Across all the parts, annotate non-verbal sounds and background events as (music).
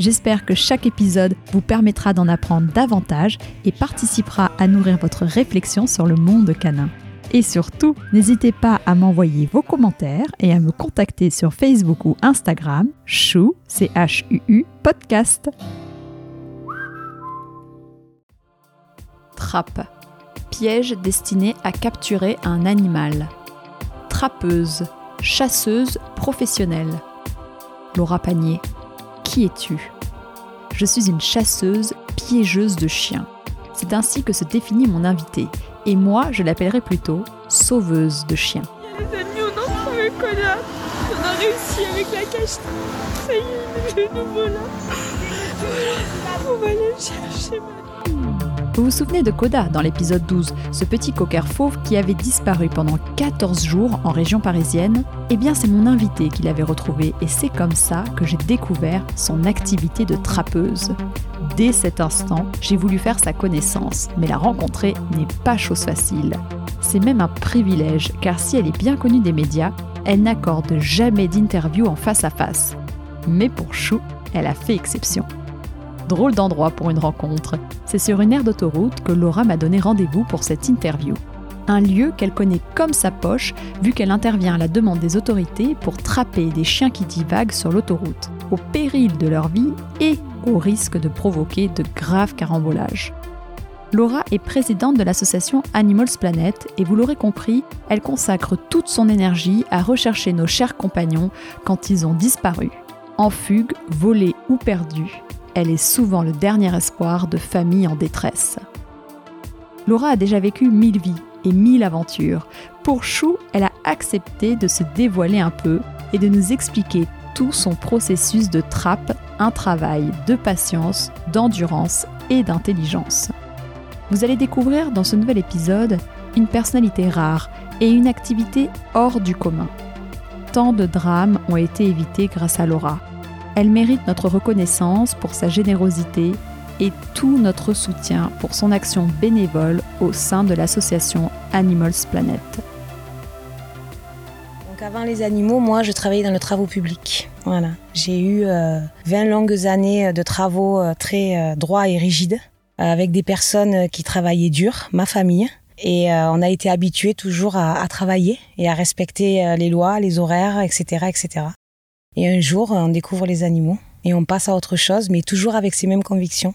J'espère que chaque épisode vous permettra d'en apprendre davantage et participera à nourrir votre réflexion sur le monde canin. Et surtout, n'hésitez pas à m'envoyer vos commentaires et à me contacter sur Facebook ou Instagram, chou, c h u -U, podcast. Trappe. Piège destiné à capturer un animal. Trappeuse. Chasseuse professionnelle. Laura Panier. Qui es-tu? Je suis une chasseuse piégeuse de chiens. C'est ainsi que se définit mon invité. Et moi, je l'appellerai plutôt sauveuse de chiens. Les amis, on a trouvé Coda. On a réussi avec la cache. Ça y est, le nouveau là. Voilà, on va aller le chercher. Vous vous souvenez de Coda dans l'épisode 12, ce petit cocker fauve qui avait disparu pendant 14 jours en région parisienne? Eh bien, c'est mon invité qui l'avait retrouvé et c'est comme ça que j'ai découvert son activité de trappeuse. Dès cet instant, j'ai voulu faire sa connaissance, mais la rencontrer n'est pas chose facile. C'est même un privilège, car si elle est bien connue des médias, elle n'accorde jamais d'interview en face à face. Mais pour Chou, elle a fait exception. Drôle d'endroit pour une rencontre. C'est sur une aire d'autoroute que Laura m'a donné rendez-vous pour cette interview. Un lieu qu'elle connaît comme sa poche, vu qu'elle intervient à la demande des autorités pour trapper des chiens qui divaguent sur l'autoroute, au péril de leur vie et au risque de provoquer de graves carambolages. Laura est présidente de l'association Animals Planet et vous l'aurez compris, elle consacre toute son énergie à rechercher nos chers compagnons quand ils ont disparu. En fugue, volés ou perdus, elle est souvent le dernier espoir de familles en détresse. Laura a déjà vécu mille vies et mille aventures. Pour Chou, elle a accepté de se dévoiler un peu et de nous expliquer tout son processus de trappe, un travail de patience, d'endurance et d'intelligence. Vous allez découvrir dans ce nouvel épisode une personnalité rare et une activité hors du commun. Tant de drames ont été évités grâce à Laura. Elle mérite notre reconnaissance pour sa générosité et tout notre soutien pour son action bénévole au sein de l'association Animals Planet. Donc avant les animaux, moi je travaillais dans le travaux public. Voilà. J'ai eu euh, 20 longues années de travaux euh, très euh, droits et rigides euh, avec des personnes qui travaillaient dur, ma famille. Et on a été habitués toujours à, à travailler et à respecter les lois, les horaires, etc., etc. Et un jour, on découvre les animaux et on passe à autre chose, mais toujours avec ces mêmes convictions.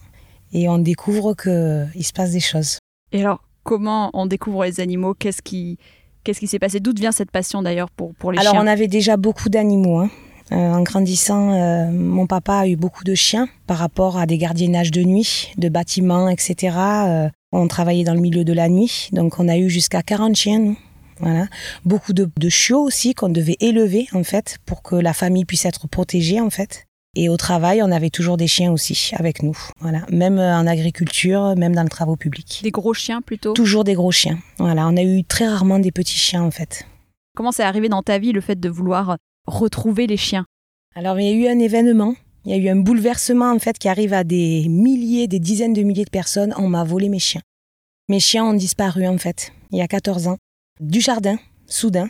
Et on découvre qu'il se passe des choses. Et alors, comment on découvre les animaux? Qu'est-ce qui qu'est-ce qui s'est passé? D'où vient cette passion d'ailleurs pour, pour les Alors, chiens? on avait déjà beaucoup d'animaux. hein. Euh, en grandissant, euh, mon papa a eu beaucoup de chiens par rapport à des gardiennages de nuit, de bâtiments, etc. Euh, on travaillait dans le milieu de la nuit, donc on a eu jusqu'à 40 chiens, nous. Voilà. Beaucoup de, de chiots aussi qu'on devait élever, en fait, pour que la famille puisse être protégée, en fait. Et au travail, on avait toujours des chiens aussi avec nous. Voilà. Même euh, en agriculture, même dans le travaux public. Des gros chiens plutôt? Toujours des gros chiens. Voilà. On a eu très rarement des petits chiens, en fait. Comment c'est arrivé dans ta vie le fait de vouloir retrouver les chiens? Alors, il y a eu un événement. Il y a eu un bouleversement, en fait, qui arrive à des milliers, des dizaines de milliers de personnes. On m'a volé mes chiens. Mes chiens ont disparu, en fait, il y a 14 ans. Du jardin, soudain.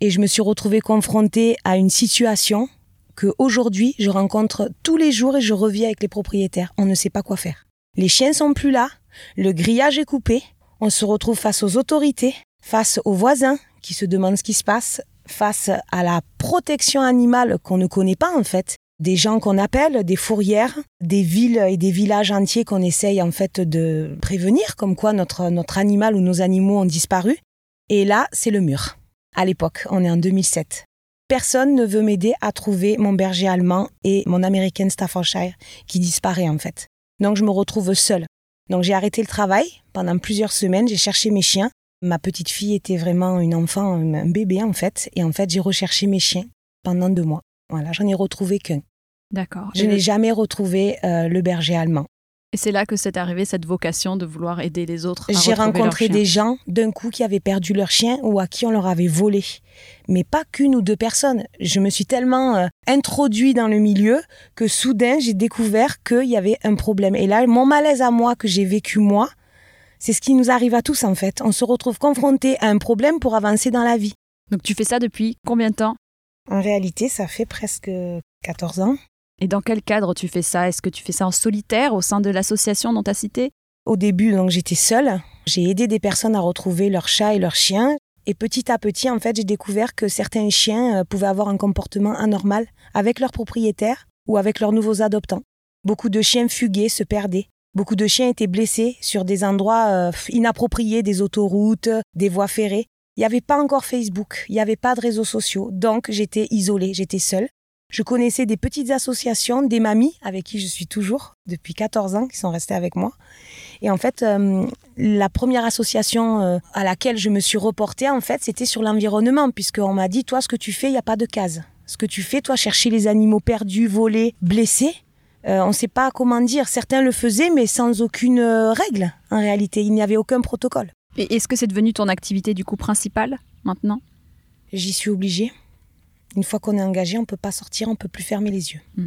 Et je me suis retrouvée confrontée à une situation que aujourd'hui je rencontre tous les jours et je revis avec les propriétaires. On ne sait pas quoi faire. Les chiens sont plus là, le grillage est coupé, on se retrouve face aux autorités, face aux voisins qui se demandent ce qui se passe, face à la protection animale qu'on ne connaît pas en fait, des gens qu'on appelle des fourrières, des villes et des villages entiers qu'on essaye en fait de prévenir comme quoi notre notre animal ou nos animaux ont disparu. Et là, c'est le mur. À l'époque, on est en 2007 personne ne veut m'aider à trouver mon berger allemand et mon American Staffordshire qui disparaît en fait. Donc je me retrouve seule. Donc j'ai arrêté le travail pendant plusieurs semaines, j'ai cherché mes chiens. Ma petite fille était vraiment une enfant, un bébé en fait, et en fait j'ai recherché mes chiens pendant deux mois. Voilà, j'en ai retrouvé qu'un. D'accord. Je n'ai jamais retrouvé euh, le berger allemand. Et c'est là que c'est arrivé cette vocation de vouloir aider les autres. à J'ai rencontré des gens d'un coup qui avaient perdu leur chien ou à qui on leur avait volé. Mais pas qu'une ou deux personnes. Je me suis tellement euh, introduit dans le milieu que soudain j'ai découvert qu'il y avait un problème. Et là, mon malaise à moi que j'ai vécu moi, c'est ce qui nous arrive à tous en fait. On se retrouve confronté à un problème pour avancer dans la vie. Donc tu fais ça depuis combien de temps? En réalité, ça fait presque 14 ans. Et dans quel cadre tu fais ça? Est-ce que tu fais ça en solitaire au sein de l'association dont tu as cité? Au début, donc j'étais seule. J'ai aidé des personnes à retrouver leur chat et leur chien. Et petit à petit, en fait, j'ai découvert que certains chiens euh, pouvaient avoir un comportement anormal avec leurs propriétaires ou avec leurs nouveaux adoptants. Beaucoup de chiens fuguaient, se perdaient. Beaucoup de chiens étaient blessés sur des endroits euh, inappropriés, des autoroutes, des voies ferrées. Il n'y avait pas encore Facebook, il n'y avait pas de réseaux sociaux, donc j'étais isolée, j'étais seule. Je connaissais des petites associations, des mamies avec qui je suis toujours depuis 14 ans, qui sont restées avec moi. Et en fait, euh, la première association euh, à laquelle je me suis reportée, en fait, c'était sur l'environnement, puisqu'on m'a dit, toi, ce que tu fais, il n'y a pas de case. Ce que tu fais, toi, chercher les animaux perdus, volés, blessés, euh, on ne sait pas comment dire. Certains le faisaient, mais sans aucune règle, en réalité. Il n'y avait aucun protocole. Et est-ce que c'est devenu ton activité du coup principale maintenant? J'y suis obligée. Une fois qu'on est engagé, on ne peut pas sortir, on ne peut plus fermer les yeux. Mm.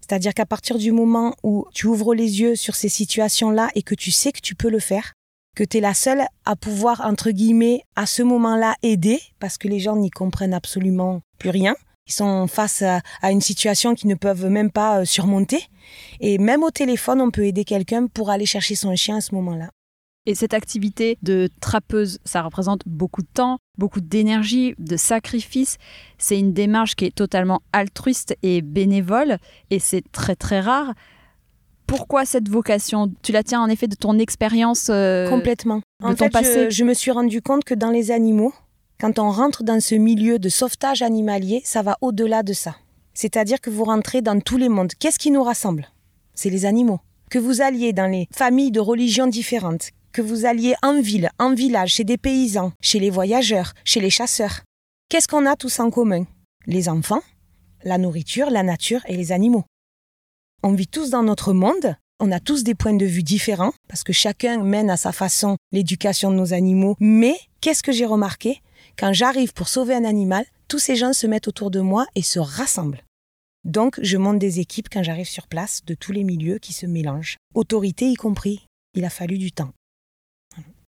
C'est-à-dire qu'à partir du moment où tu ouvres les yeux sur ces situations-là et que tu sais que tu peux le faire, que tu es la seule à pouvoir, entre guillemets, à ce moment-là, aider, parce que les gens n'y comprennent absolument plus rien. Ils sont face à, à une situation qu'ils ne peuvent même pas euh, surmonter. Et même au téléphone, on peut aider quelqu'un pour aller chercher son chien à ce moment-là. Et cette activité de trappeuse, ça représente beaucoup de temps, beaucoup d'énergie, de sacrifice. C'est une démarche qui est totalement altruiste et bénévole, et c'est très très rare. Pourquoi cette vocation? Tu la tiens en effet de ton expérience euh, Complètement. de En ton fait, passé? je, je me suis rendu compte que dans les animaux, quand on rentre dans ce milieu de sauvetage animalier, ça va au-delà de ça. C'est-à-dire que vous rentrez dans tous les mondes. Qu'est-ce qui nous rassemble? C'est les animaux. Que vous alliez dans les familles de religions différentes, que vous alliez en ville, en village, chez des paysans, chez les voyageurs, chez les chasseurs. Qu'est-ce qu'on a tous en commun? Les enfants, la nourriture, la nature et les animaux. On vit tous dans notre monde, on a tous des points de vue différents, parce que chacun mène à sa façon l'éducation de nos animaux. Mais qu'est-ce que j'ai remarqué? Quand j'arrive pour sauver un animal, tous ces gens se mettent autour de moi et se rassemblent. Donc, je monte des équipes quand j'arrive sur place de tous les milieux qui se mélangent. Autorité y compris. Il a fallu du temps.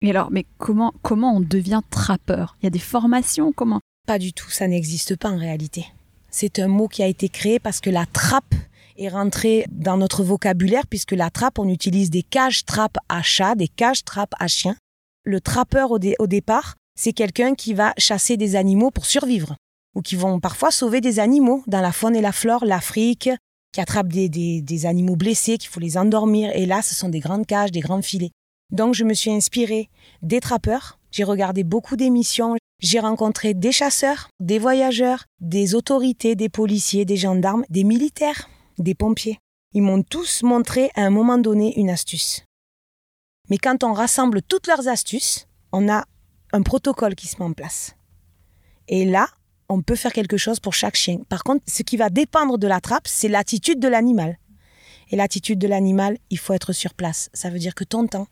Mais alors, mais comment, comment on devient trappeur? Il y a des formations Comment? Pas du tout, ça n'existe pas en réalité. C'est un mot qui a été créé parce que la trappe est rentrée dans notre vocabulaire, puisque la trappe, on utilise des cages trappes à chat, des cages trappes à chien. Le trappeur au, au départ, c'est quelqu'un qui va chasser des animaux pour survivre, ou qui vont parfois sauver des animaux dans la faune et la flore, l'Afrique, qui attrapent des, des- des animaux blessés, qu'il faut les endormir, et là, ce sont des grandes cages, des grands filets. Donc, je me suis inspirée des trappeurs, j'ai regardé beaucoup d'émissions, j'ai rencontré des chasseurs, des voyageurs, des autorités, des policiers, des gendarmes, des militaires, des pompiers. Ils m'ont tous montré à un moment donné une astuce. Mais quand on rassemble toutes leurs astuces, on a un protocole qui se met en place. Et là, on peut faire quelque chose pour chaque chien. Par contre, ce qui va dépendre de la trappe, c'est l'attitude de l'animal. Et l'attitude de l'animal, il faut être sur place. Ça veut dire que ton temps,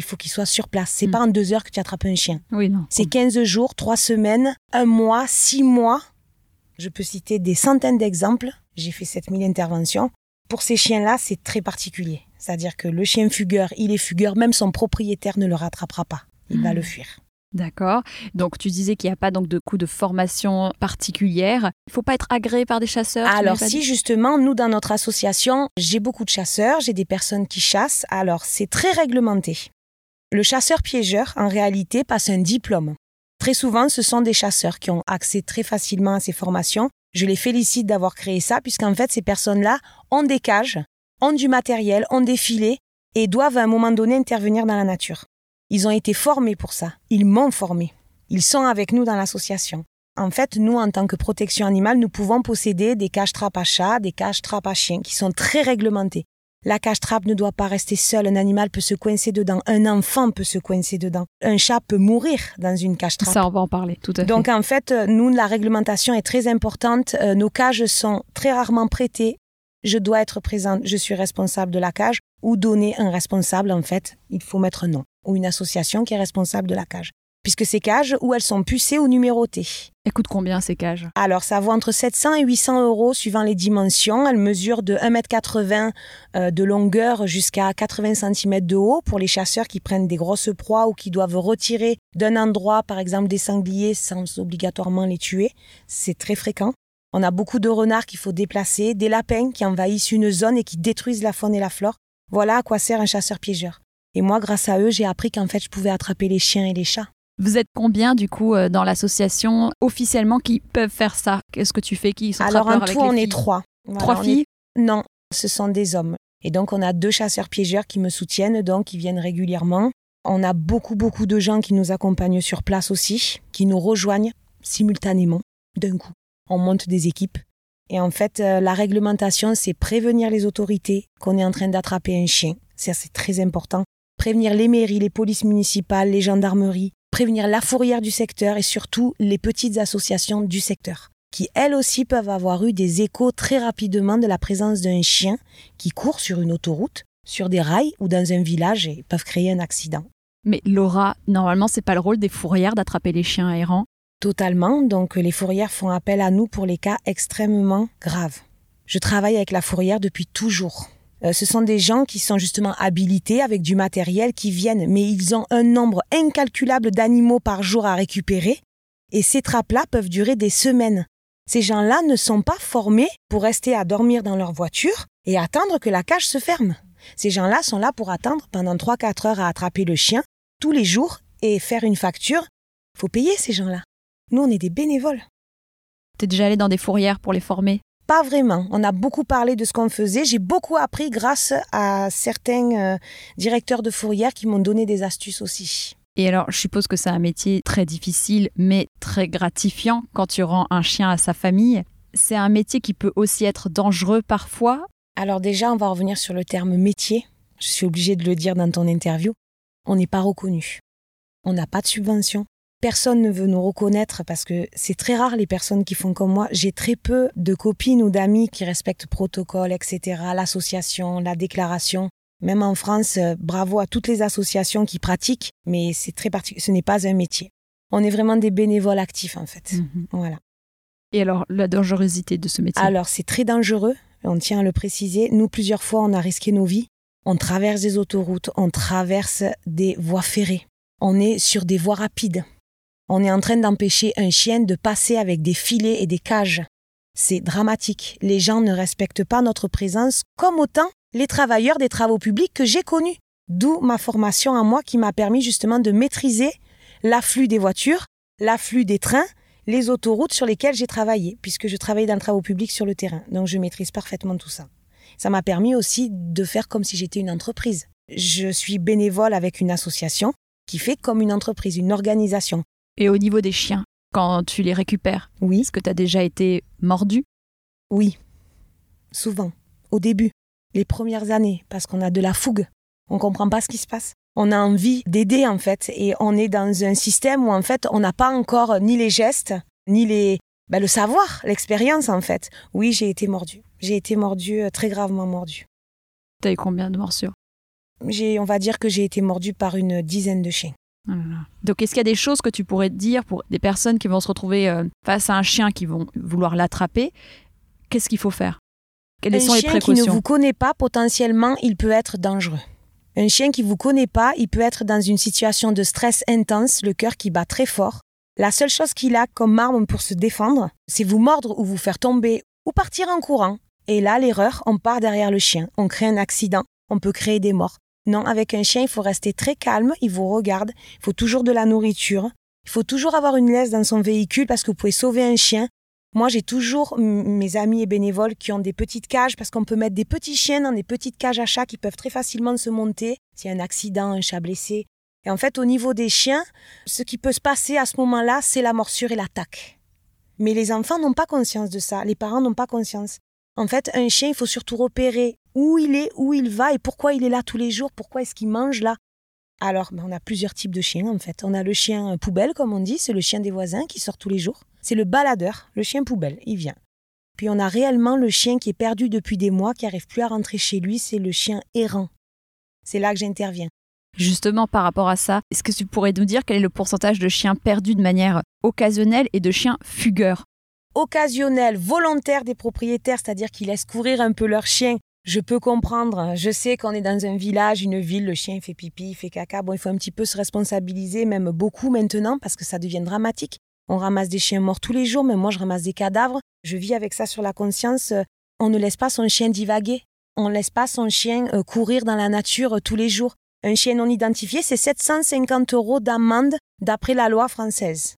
il faut qu'il soit sur place. C'est Mm. pas en deux heures que tu attrapes un chien. Oui, non. C'est 15 jours, 3 semaines, un mois, 6 mois. Je peux citer des centaines d'exemples. J'ai fait 7000 interventions. Pour ces chiens-là, c'est très particulier. C'est-à-dire que le chien fugueur, il est fugueur, même son propriétaire ne le rattrapera pas. Il va Mhm. le fuir. D'accord. Donc tu disais qu'il n'y a pas donc de coup de formation particulière. Il faut pas être agréé par des chasseurs. Alors si dit justement, nous dans notre association, j'ai beaucoup de chasseurs, j'ai des personnes qui chassent, alors c'est très réglementé. Le chasseur-piégeur, en réalité, passe un diplôme. Très souvent, ce sont des chasseurs qui ont accès très facilement à ces formations. Je les félicite d'avoir créé ça, puisqu'en fait, ces personnes-là ont des cages, ont du matériel, ont des filets et doivent à un moment donné intervenir dans la nature. Ils ont été formés pour ça. Ils m'ont formé. Ils sont avec nous dans l'association. En fait, nous, en tant que protection animale, nous pouvons posséder des cages trappes à chat, des cages trappes à chien, qui sont très réglementées. La cage trappe ne doit pas rester seule. Un animal peut se coincer dedans. Un enfant peut se coincer dedans. Un chat peut mourir dans une cage trappe. Ça, on va en parler, tout à fait. Donc en fait, nous, la réglementation est très importante. Euh, Nos cages sont très rarement prêtées je dois être présente, je suis responsable de la cage, ou donner un responsable, en fait, il faut mettre non, ou une association qui est responsable de la cage. Puisque ces cages, où elles sont pucées ou numérotées. Elles coûtent combien ces cages? Alors, ça vaut entre 700 et 800 euros suivant les dimensions. Elles mesurent de 1m80 euh, de longueur jusqu'à 80 cm de haut pour les chasseurs qui prennent des grosses proies ou qui doivent retirer d'un endroit, par exemple, des sangliers sans obligatoirement les tuer. C'est très fréquent. On a beaucoup de renards qu'il faut déplacer, des lapins qui envahissent une zone et qui détruisent la faune et la flore. Voilà à quoi sert un chasseur-piégeur. Et moi, grâce à eux, j'ai appris qu'en fait, je pouvais attraper les chiens et les chats. Vous êtes combien du coup euh, dans l'association officiellement qui peuvent faire ça? Qu'est-ce que tu fais? Qui sont Alors en avec tout, on est trois. Voilà, Trois filles? Est- Non, ce sont des hommes. Et donc on a deux chasseurs-piégeurs qui me soutiennent, donc qui viennent régulièrement. On a beaucoup, beaucoup de gens qui nous accompagnent sur place aussi, qui nous rejoignent simultanément, d'un coup. On monte des équipes. Et en fait, euh, la réglementation, c'est prévenir les autorités qu'on est en train d'attraper un chien. Ça, c'est très important. Prévenir les mairies, les polices municipales, les gendarmeries, prévenir la fourrière du secteur et surtout les petites associations du secteur, qui elles aussi peuvent avoir eu des échos très rapidement de la présence d'un chien qui court sur une autoroute, sur des rails ou dans un village et peuvent créer un accident. Mais Laura, normalement, c'est pas le rôle des fourrières d'attraper les chiens errants. Totalement, donc les fourrières font appel à nous pour les cas extrêmement graves. Je travaille avec la fourrière depuis toujours. Euh, ce sont des gens qui sont justement habilités avec du matériel qui viennent, mais ils ont un nombre incalculable d'animaux par jour à récupérer, et ces trappes-là peuvent durer des semaines. Ces gens-là ne sont pas formés pour rester à dormir dans leur voiture et attendre que la cage se ferme. Ces gens-là sont là pour attendre pendant 3-4 heures à attraper le chien tous les jours et faire une facture. Faut payer ces gens-là. Nous, on est des bénévoles. T'es déjà allé dans des fourrières pour les former? Pas vraiment. On a beaucoup parlé de ce qu'on faisait. J'ai beaucoup appris grâce à certains euh, directeurs de fourrières qui m'ont donné des astuces aussi. Et alors, je suppose que c'est un métier très difficile, mais très gratifiant quand tu rends un chien à sa famille. C'est un métier qui peut aussi être dangereux parfois. Alors déjà, on va revenir sur le terme métier. Je suis obligée de le dire dans ton interview. On n'est pas reconnu. On n'a pas de subvention. Personne ne veut nous reconnaître parce que c'est très rare les personnes qui font comme moi. J'ai très peu de copines ou d'amis qui respectent protocole, etc., l'association, la déclaration. Même en France, euh, bravo à toutes les associations qui pratiquent, mais c'est très particulier. Ce n'est pas un métier. On est vraiment des bénévoles actifs en fait. Voilà. Et alors, la dangerosité de ce métier? Alors, c'est très dangereux, on tient à le préciser. Nous, plusieurs fois, on a risqué nos vies. On traverse des autoroutes, on traverse des voies ferrées. On est sur des voies rapides. On est en train d'empêcher un chien de passer avec des filets et des cages. C'est dramatique. Les gens ne respectent pas notre présence, comme autant les travailleurs des travaux publics que j'ai connus. D'où ma formation à moi qui m'a permis justement de maîtriser l'afflux des voitures, l'afflux des trains, les autoroutes sur lesquelles j'ai travaillé, puisque je travaillais dans le travaux public sur le terrain. Donc je maîtrise parfaitement tout ça. Ça m'a permis aussi de faire comme si j'étais une entreprise. Je suis bénévole avec une association qui fait comme une entreprise, une organisation. Et au niveau des chiens, quand tu les récupères, Oui, est-ce que tu as déjà été mordu? Oui. Souvent. Au début. Les premières années. Parce qu'on a de la fougue. On comprend pas ce qui se passe. On a envie d'aider, en fait. Et on est dans un système où, en fait, on n'a pas encore ni les gestes, ni les, ben, le savoir, l'expérience, en fait. Oui, j'ai été mordu. J'ai été mordu, euh, très gravement mordu. T'as eu combien de morsures? J'ai, on va dire que j'ai été mordu par une dizaine de chiens. Oh là là. Donc, est-ce qu'il y a des choses que tu pourrais te dire pour des personnes qui vont se retrouver euh, face à un chien qui vont vouloir l'attraper? Qu'est-ce qu'il faut faire? Quelles un sont les chien qui précautions? ne vous connaît pas, potentiellement, il peut être dangereux. Un chien qui vous connaît pas, il peut être dans une situation de stress intense, le cœur qui bat très fort. La seule chose qu'il a comme arme pour se défendre, c'est vous mordre ou vous faire tomber ou partir en courant. Et là, l'erreur, on part derrière le chien, on crée un accident, on peut créer des morts. Non, avec un chien, il faut rester très calme, il vous regarde, il faut toujours de la nourriture, il faut toujours avoir une laisse dans son véhicule parce que vous pouvez sauver un chien. Moi, j'ai toujours mes amis et bénévoles qui ont des petites cages parce qu'on peut mettre des petits chiens dans des petites cages à chat qui peuvent très facilement se monter s'il y a un accident, un chat blessé. Et en fait, au niveau des chiens, ce qui peut se passer à ce moment-là, c'est la morsure et l'attaque. Mais les enfants n'ont pas conscience de ça, les parents n'ont pas conscience. En fait, un chien, il faut surtout repérer où il est, où il va et pourquoi il est là tous les jours, pourquoi est-ce qu'il mange là. Alors, ben, on a plusieurs types de chiens en fait. On a le chien poubelle, comme on dit, c'est le chien des voisins qui sort tous les jours. C'est le baladeur, le chien poubelle, il vient. Puis on a réellement le chien qui est perdu depuis des mois, qui n'arrive plus à rentrer chez lui, c'est le chien errant. C'est là que j'interviens. Justement, par rapport à ça, est-ce que tu pourrais nous dire quel est le pourcentage de chiens perdus de manière occasionnelle et de chiens fugueurs? Occasionnel, volontaire des propriétaires, c'est-à-dire qu'ils laissent courir un peu leur chien. Je peux comprendre. Je sais qu'on est dans un village, une ville, le chien fait pipi, il fait caca. Bon, il faut un petit peu se responsabiliser, même beaucoup maintenant, parce que ça devient dramatique. On ramasse des chiens morts tous les jours, même moi je ramasse des cadavres. Je vis avec ça sur la conscience. On ne laisse pas son chien divaguer. On ne laisse pas son chien euh, courir dans la nature euh, tous les jours. Un chien non identifié, c'est 750 euros d'amende d'après la loi française.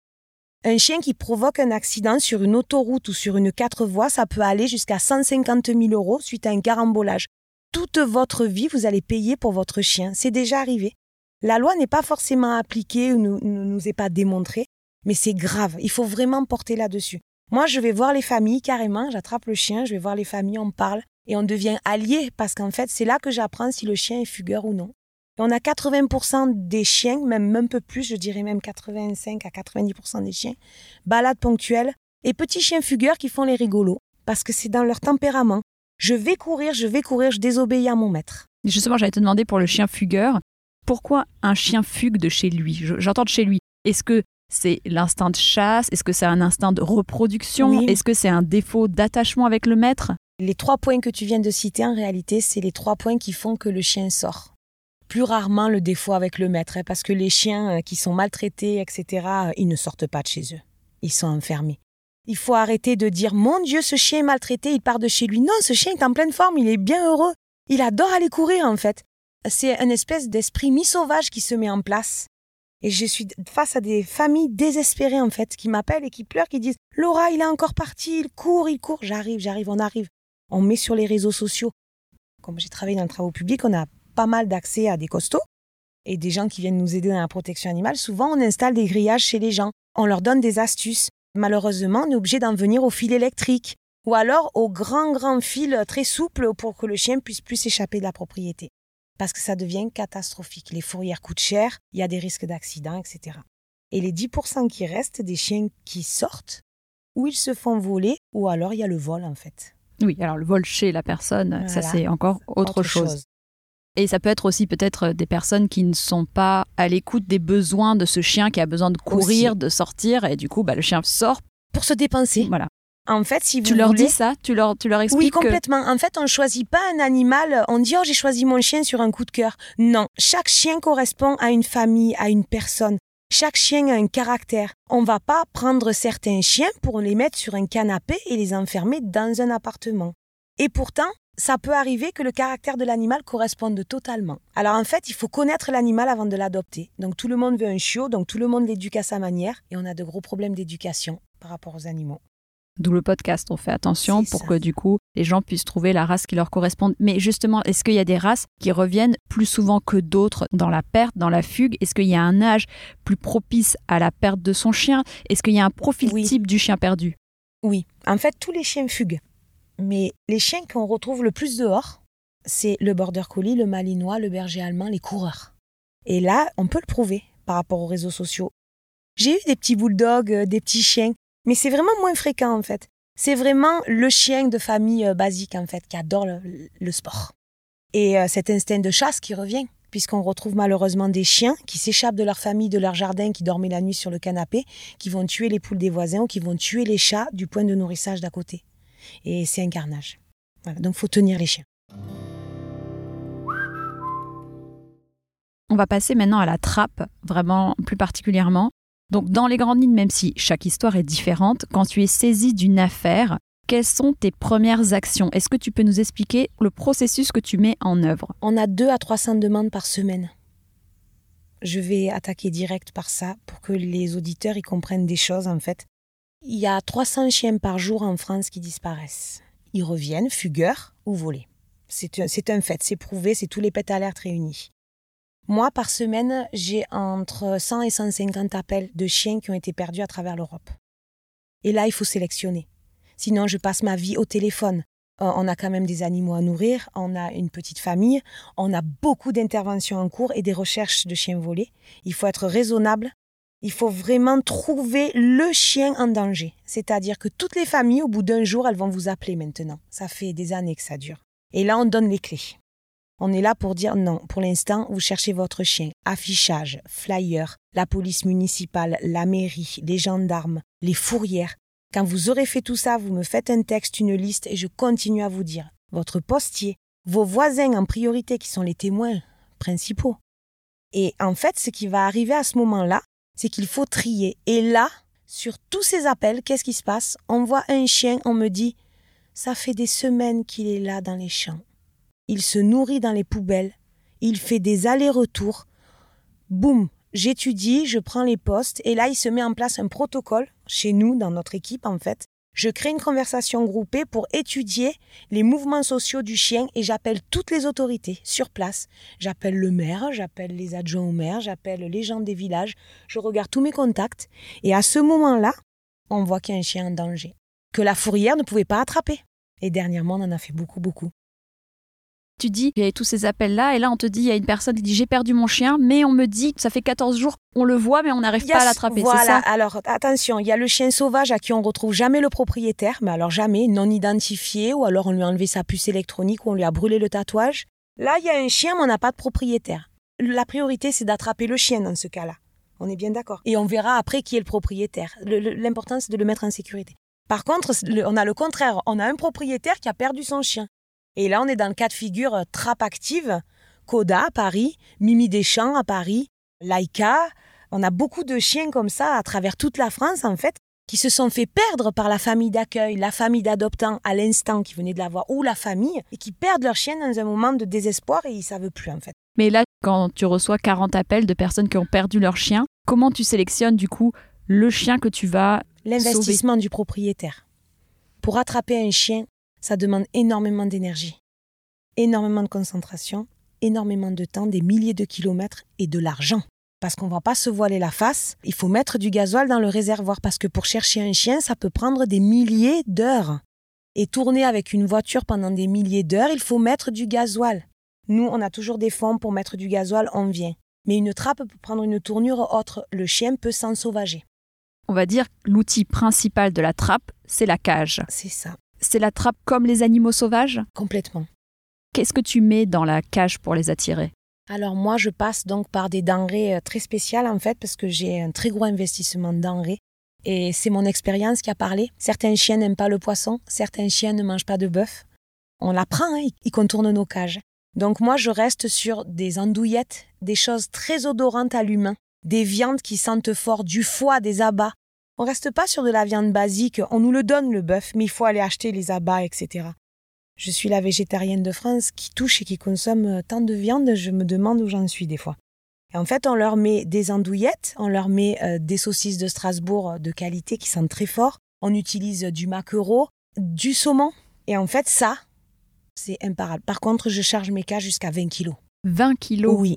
Un chien qui provoque un accident sur une autoroute ou sur une quatre voies, ça peut aller jusqu'à 150 000 euros suite à un carambolage. Toute votre vie, vous allez payer pour votre chien. C'est déjà arrivé. La loi n'est pas forcément appliquée ou ne nous est pas démontrée, mais c'est grave. Il faut vraiment porter là-dessus. Moi, je vais voir les familles carrément, j'attrape le chien, je vais voir les familles, on parle et on devient alliés parce qu'en fait, c'est là que j'apprends si le chien est fugueur ou non on a 80% des chiens, même un peu plus, je dirais même 85 à 90% des chiens, balades ponctuelles et petits chiens fugueurs qui font les rigolos, parce que c'est dans leur tempérament. Je vais courir, je vais courir, je désobéis à mon maître. Justement, j'allais te demander pour le chien fugueur, pourquoi un chien fugue de chez lui? J'entends de chez lui. Est-ce que c'est l'instinct de chasse? Est-ce que c'est un instinct de reproduction? Est-ce que c'est un défaut d'attachement avec le maître? Les trois points que tu viens de citer, en réalité, c'est les trois points qui font que le chien sort plus rarement le défaut avec le maître, hein, parce que les chiens euh, qui sont maltraités, etc., euh, ils ne sortent pas de chez eux. Ils sont enfermés. Il faut arrêter de dire Mon Dieu, ce chien est maltraité, il part de chez lui. Non, ce chien est en pleine forme, il est bien heureux. Il adore aller courir, en fait. C'est une espèce d'esprit mi-sauvage qui se met en place. Et je suis face à des familles désespérées, en fait, qui m'appellent et qui pleurent, qui disent Laura, il est encore parti, il court, il court. J'arrive, j'arrive, on arrive. On met sur les réseaux sociaux. Comme j'ai travaillé dans le travail public, on a pas mal d'accès à des costauds et des gens qui viennent nous aider dans la protection animale. Souvent, on installe des grillages chez les gens. On leur donne des astuces. Malheureusement, on est obligé d'en venir au fil électrique ou alors au grand, grand fil très souple pour que le chien puisse plus s'échapper de la propriété. Parce que ça devient catastrophique. Les fourrières coûtent cher, il y a des risques d'accident, etc. Et les 10% qui restent des chiens qui sortent, ou ils se font voler, ou alors il y a le vol en fait. Oui, alors le vol chez la personne, ça c'est encore autre, chose. Et ça peut être aussi peut-être des personnes qui ne sont pas à l'écoute des besoins de ce chien qui a besoin de courir, de sortir, et du coup, bah, le chien sort. Pour se dépenser. Voilà. En fait, si vous tu leur dis ça, tu leur, tu leur expliques. Oui, complètement. En fait, on ne choisit pas un animal. On dit oh j'ai choisi mon chien sur un coup de cœur. Non, chaque chien correspond à une famille, à une personne. Chaque chien a un caractère. On va pas prendre certains chiens pour les mettre sur un canapé et les enfermer dans un appartement. Et pourtant, ça peut arriver que le caractère de l'animal corresponde totalement. Alors en fait, il faut connaître l'animal avant de l'adopter. Donc tout le monde veut un chiot, donc tout le monde l'éduque à sa manière, et on a de gros problèmes d'éducation par rapport aux animaux. D'où le podcast, on fait attention pour que du coup les gens puissent trouver la race qui leur correspond. Mais justement, est-ce qu'il y a des races qui reviennent plus souvent que d'autres dans la perte, dans la fugue? Est-ce qu'il y a un âge plus propice à la perte de son chien? Est-ce qu'il y a un profil type du chien perdu? Oui, en fait tous les chiens fuguent. Mais les chiens qu'on retrouve le plus dehors, c'est le border collie, le malinois, le berger allemand, les coureurs. Et là, on peut le prouver par rapport aux réseaux sociaux. J'ai eu des petits bulldogs, euh, des petits chiens, mais c'est vraiment moins fréquent en fait. C'est vraiment le chien de famille euh, basique en fait qui adore le, sport. Et euh, cet instinct de chasse qui revient, puisqu'on retrouve malheureusement des chiens qui s'échappent de leur famille, de leur jardin, qui dormaient la nuit sur le canapé, qui vont tuer les poules des voisins ou qui vont tuer les chats du point de nourrissage d'à côté et c'est un carnage. Voilà, donc faut tenir les chiens. On va passer maintenant à la trappe, vraiment plus particulièrement. Donc dans les grandes lignes, même si chaque histoire est différente, quand tu es saisi d'une affaire, quelles sont tes premières actions? Est-ce que tu peux nous expliquer le processus que tu mets en œuvre? On a 2 à 300 demandes par semaine. Je vais attaquer direct par ça pour que les auditeurs y comprennent des choses en fait. Il y a 300 chiens par jour en France qui disparaissent. Ils reviennent, fugueurs ou volés. C'est un, fait, c'est prouvé, c'est tous les pets alertes réunis. Moi, par semaine, j'ai entre 100 et 150 appels de chiens qui ont été perdus à travers l'Europe. Et là, il faut sélectionner. Sinon, je passe ma vie au téléphone. Euh, on a quand même des animaux à nourrir, on a une petite famille, on a beaucoup d'interventions en cours et des recherches de chiens volés. Il faut être raisonnable Il faut vraiment trouver le chien en danger. C'est-à-dire que toutes les familles, au bout d'un jour, elles vont vous appeler maintenant. Ça fait des années que ça dure. Et là, on donne les clés. On est là pour dire non. Pour l'instant, vous cherchez votre chien. Affichage, flyer, la police municipale, la mairie, les gendarmes, les fourrières. Quand vous aurez fait tout ça, vous me faites un texte, une liste, et je continue à vous dire votre postier, vos voisins en priorité qui sont les témoins principaux. Et en fait, ce qui va arriver à ce moment-là, c'est qu'il faut trier. Et là, sur tous ces appels, qu'est-ce qui se passe? On voit un chien, on me dit ça fait des semaines qu'il est là dans les champs. Il se nourrit dans les poubelles, il fait des allers-retours. Boum, j'étudie, je prends les postes, et là il se met en place un protocole, chez nous, dans notre équipe en fait, je crée une conversation groupée pour étudier les mouvements sociaux du chien et j'appelle toutes les autorités sur place. J'appelle le maire, j'appelle les adjoints au maire, j'appelle les gens des villages, je regarde tous mes contacts et à ce moment-là, on voit qu'il y a un chien en danger, que la fourrière ne pouvait pas attraper. Et dernièrement, on en a fait beaucoup, beaucoup tu dis, il y a tous ces appels-là, et là, on te dit, il y a une personne qui dit, j'ai perdu mon chien, mais on me dit ça fait 14 jours, on le voit, mais on n'arrive pas à l'attraper. Voilà, ça? Alors attention, il y a le chien sauvage à qui on retrouve jamais le propriétaire, mais alors jamais, non identifié, ou alors on lui a enlevé sa puce électronique, ou on lui a brûlé le tatouage. Là, il y a un chien, mais on n'a pas de propriétaire. La priorité, c'est d'attraper le chien dans ce cas-là. On est bien d'accord. Et on verra après qui est le propriétaire. L'important, c'est de le mettre en sécurité. Par contre, on a le contraire. On a un propriétaire qui a perdu son chien. Et là, on est dans le cas de figure euh, Trappe Active, Coda à Paris, Mimi Deschamps à Paris, Laika. On a beaucoup de chiens comme ça à travers toute la France, en fait, qui se sont fait perdre par la famille d'accueil, la famille d'adoptants à l'instant qui venait de l'avoir, ou la famille, et qui perdent leur chien dans un moment de désespoir et ils ne savent plus, en fait. Mais là, quand tu reçois 40 appels de personnes qui ont perdu leur chien, comment tu sélectionnes, du coup, le chien que tu vas L'investissement du propriétaire. Pour attraper un chien, ça demande énormément d'énergie, énormément de concentration, énormément de temps, des milliers de kilomètres et de l'argent. Parce qu'on ne va pas se voiler la face, il faut mettre du gasoil dans le réservoir parce que pour chercher un chien, ça peut prendre des milliers d'heures. Et tourner avec une voiture pendant des milliers d'heures, il faut mettre du gasoil. Nous, on a toujours des fonds pour mettre du gasoil, on vient. Mais une trappe peut prendre une tournure autre, le chien peut s'en sauvager. On va dire que l'outil principal de la trappe, c'est la cage. C'est ça c'est la trappe comme les animaux sauvages? Complètement. Qu'est-ce que tu mets dans la cage pour les attirer? Alors moi, je passe donc par des denrées euh, très spéciales en fait parce que j'ai un très gros investissement de denrées et c'est mon expérience qui a parlé. Certains chiens n'aiment pas le poisson, certains chiens ne mangent pas de bœuf. On l'apprend, hein, ils contournent nos cages. Donc moi, je reste sur des andouillettes, des choses très odorantes à l'humain, des viandes qui sentent fort, du foie, des abats, on reste pas sur de la viande basique, on nous le donne le bœuf, mais il faut aller acheter les abats, etc. Je suis la végétarienne de France qui touche et qui consomme tant de viande, je me demande où j'en suis des fois. Et en fait, on leur met des andouillettes, on leur met euh, des saucisses de Strasbourg de qualité qui sentent très fort, on utilise du maquereau, du saumon, et en fait, ça, c'est imparable. Par contre, je charge mes cas jusqu'à 20 kilos. 20 kilos Oui,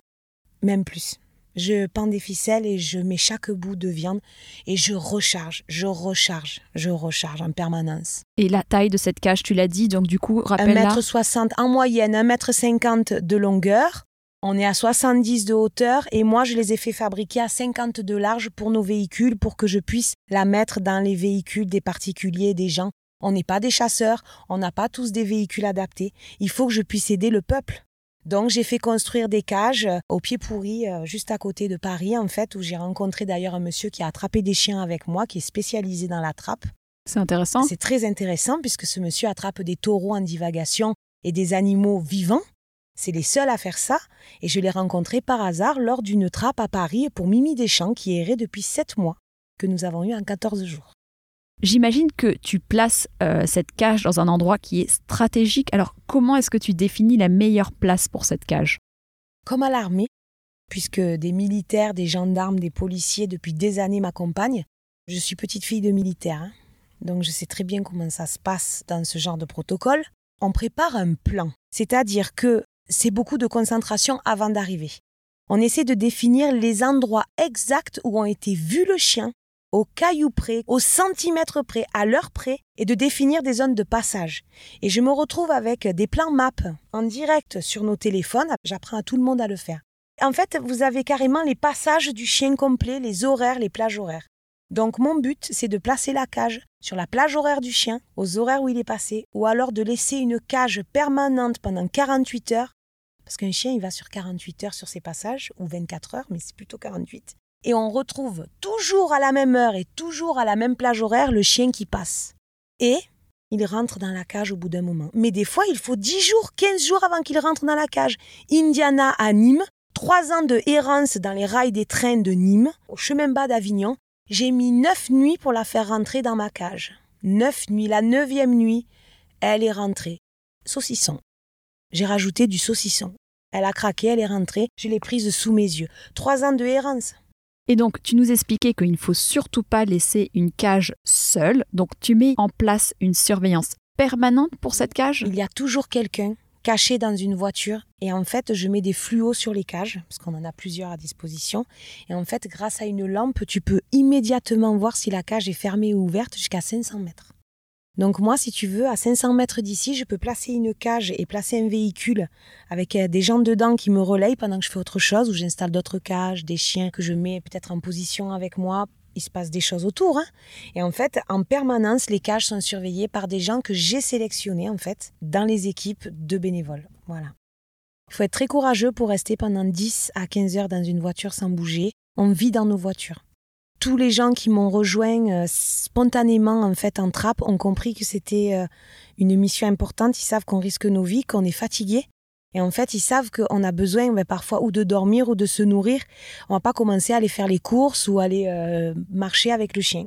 même plus. Je pends des ficelles et je mets chaque bout de viande et je recharge, je recharge, je recharge en permanence. Et la taille de cette cage, tu l'as dit, donc du coup, rappelle-la. 1m60 en moyenne, 1m50 de longueur. On est à 70 de hauteur et moi je les ai fait fabriquer à 50 de large pour nos véhicules pour que je puisse la mettre dans les véhicules des particuliers, des gens. On n'est pas des chasseurs, on n'a pas tous des véhicules adaptés. Il faut que je puisse aider le peuple. Donc j'ai fait construire des cages euh, au pied pourri, euh, juste à côté de Paris, en fait, où j'ai rencontré d'ailleurs un monsieur qui a attrapé des chiens avec moi, qui est spécialisé dans la trappe. C'est intéressant. C'est très intéressant puisque ce monsieur attrape des taureaux en divagation et des animaux vivants. C'est les seuls à faire ça, et je l'ai rencontré par hasard lors d'une trappe à Paris pour Mimi Deschamps qui errait depuis sept mois, que nous avons eu en 14 jours. J'imagine que tu places euh, cette cage dans un endroit qui est stratégique. Alors comment est-ce que tu définis la meilleure place pour cette cage? Comme à l'armée, puisque des militaires, des gendarmes, des policiers depuis des années m'accompagnent. Je suis petite fille de militaire, hein. donc je sais très bien comment ça se passe dans ce genre de protocole. On prépare un plan, c'est-à-dire que c'est beaucoup de concentration avant d'arriver. On essaie de définir les endroits exacts où ont été vus le chien, au caillou près, au centimètre près, à l'heure près, et de définir des zones de passage. Et je me retrouve avec des plans map en direct sur nos téléphones. J'apprends à tout le monde à le faire. En fait, vous avez carrément les passages du chien complet, les horaires, les plages horaires. Donc mon but, c'est de placer la cage sur la plage horaire du chien, aux horaires où il est passé, ou alors de laisser une cage permanente pendant 48 heures, parce qu'un chien, il va sur 48 heures sur ses passages, ou 24 heures, mais c'est plutôt 48. Et on retrouve toujours à la même heure et toujours à la même plage horaire le chien qui passe. Et il rentre dans la cage au bout d'un moment. Mais des fois, il faut 10 jours, 15 jours avant qu'il rentre dans la cage. Indiana à Nîmes, 3 ans de errance dans les rails des trains de Nîmes, au chemin bas d'Avignon, j'ai mis neuf nuits pour la faire rentrer dans ma cage. Neuf nuits. La neuvième nuit, elle est rentrée. Saucisson. J'ai rajouté du saucisson. Elle a craqué, elle est rentrée. Je l'ai prise sous mes yeux. Trois ans de errance. Et donc, tu nous expliquais qu'il ne faut surtout pas laisser une cage seule. Donc, tu mets en place une surveillance permanente pour cette cage? Il y a toujours quelqu'un caché dans une voiture. Et en fait, je mets des fluos sur les cages, parce qu'on en a plusieurs à disposition. Et en fait, grâce à une lampe, tu peux immédiatement voir si la cage est fermée ou ouverte jusqu'à 500 mètres. Donc moi, si tu veux, à 500 mètres d'ici, je peux placer une cage et placer un véhicule avec euh, des gens dedans qui me relayent pendant que je fais autre chose, ou j'installe d'autres cages, des chiens que je mets peut-être en position avec moi il se passe des choses autour. Hein. Et en fait, en permanence, les cages sont surveillées par des gens que j'ai sélectionnés en fait dans les équipes de bénévoles. Voilà. Il faut être très courageux pour rester pendant 10 à 15 heures dans une voiture sans bouger. On vit dans nos voitures. Tous les gens qui m'ont rejoint euh, spontanément en fait en trappe ont compris que c'était euh, une mission importante. Ils savent qu'on risque nos vies, qu'on est fatigué et en fait, ils savent qu'on a besoin ben, parfois ou de dormir ou de se nourrir. On va pas commencer à aller faire les courses ou aller euh, marcher avec le chien.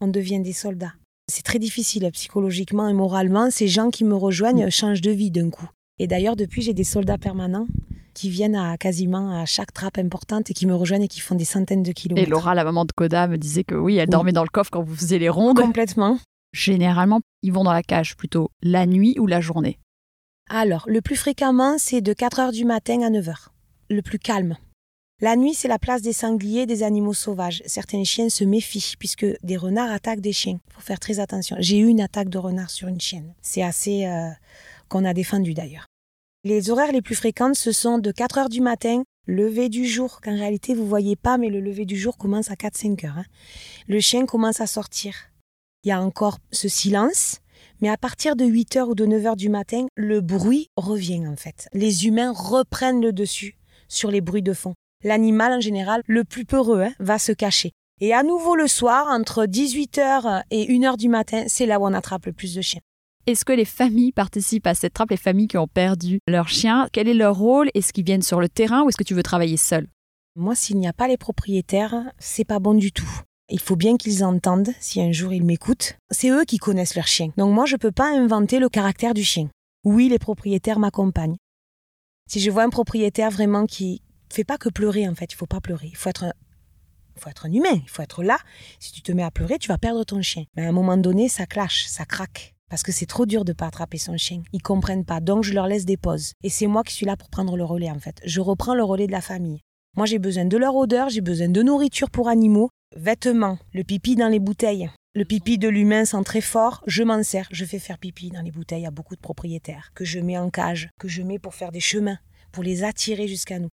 On devient des soldats. C'est très difficile psychologiquement et moralement. Ces gens qui me rejoignent changent de vie d'un coup. Et d'ailleurs, depuis, j'ai des soldats permanents qui viennent à quasiment à chaque trappe importante et qui me rejoignent et qui font des centaines de kilomètres. Et Laura, la maman de Koda, me disait que oui, elle dormait dans le coffre quand vous faisiez les rondes. Complètement. Généralement, ils vont dans la cage plutôt la nuit ou la journée. Alors, le plus fréquemment, c'est de 4 heures du matin à 9 heures. Le plus calme. La nuit, c'est la place des sangliers, des animaux sauvages. Certains chiens se méfient puisque des renards attaquent des chiens. Il faut faire très attention. J'ai eu une attaque de renard sur une chienne. C'est assez euh, qu'on a défendu d'ailleurs. Les horaires les plus fréquents, ce sont de 4 heures du matin, lever du jour, qu'en réalité vous voyez pas, mais le lever du jour commence à 4-5 heures. Hein. Le chien commence à sortir. Il y a encore ce silence, mais à partir de 8h ou de 9h du matin, le bruit revient en fait. Les humains reprennent le dessus sur les bruits de fond. L'animal en général, le plus peureux, hein, va se cacher. Et à nouveau le soir, entre 18h et 1h du matin, c'est là où on attrape le plus de chiens. Est-ce que les familles participent à cette trappe, les familles qui ont perdu leur chien? Quel est leur rôle? Est-ce qu'ils viennent sur le terrain ou est-ce que tu veux travailler seul? Moi, s'il n'y a pas les propriétaires, c'est pas bon du tout. Il faut bien qu'ils entendent si un jour ils m'écoutent. C'est eux qui connaissent leur chien. Donc moi, je ne peux pas inventer le caractère du chien. Oui, les propriétaires m'accompagnent. Si je vois un propriétaire vraiment qui fait pas que pleurer, en fait, il faut pas pleurer. Il faut être faut être un humain. Il faut être là. Si tu te mets à pleurer, tu vas perdre ton chien. Mais à un moment donné, ça clash, ça craque. Parce que c'est trop dur de pas attraper son chien. Ils comprennent pas. Donc je leur laisse des pauses. Et c'est moi qui suis là pour prendre le relais, en fait. Je reprends le relais de la famille. Moi, j'ai besoin de leur odeur, j'ai besoin de nourriture pour animaux, vêtements, le pipi dans les bouteilles. Le pipi de l'humain sent très fort, je m'en sers, je fais faire pipi dans les bouteilles à beaucoup de propriétaires, que je mets en cage, que je mets pour faire des chemins, pour les attirer jusqu'à nous.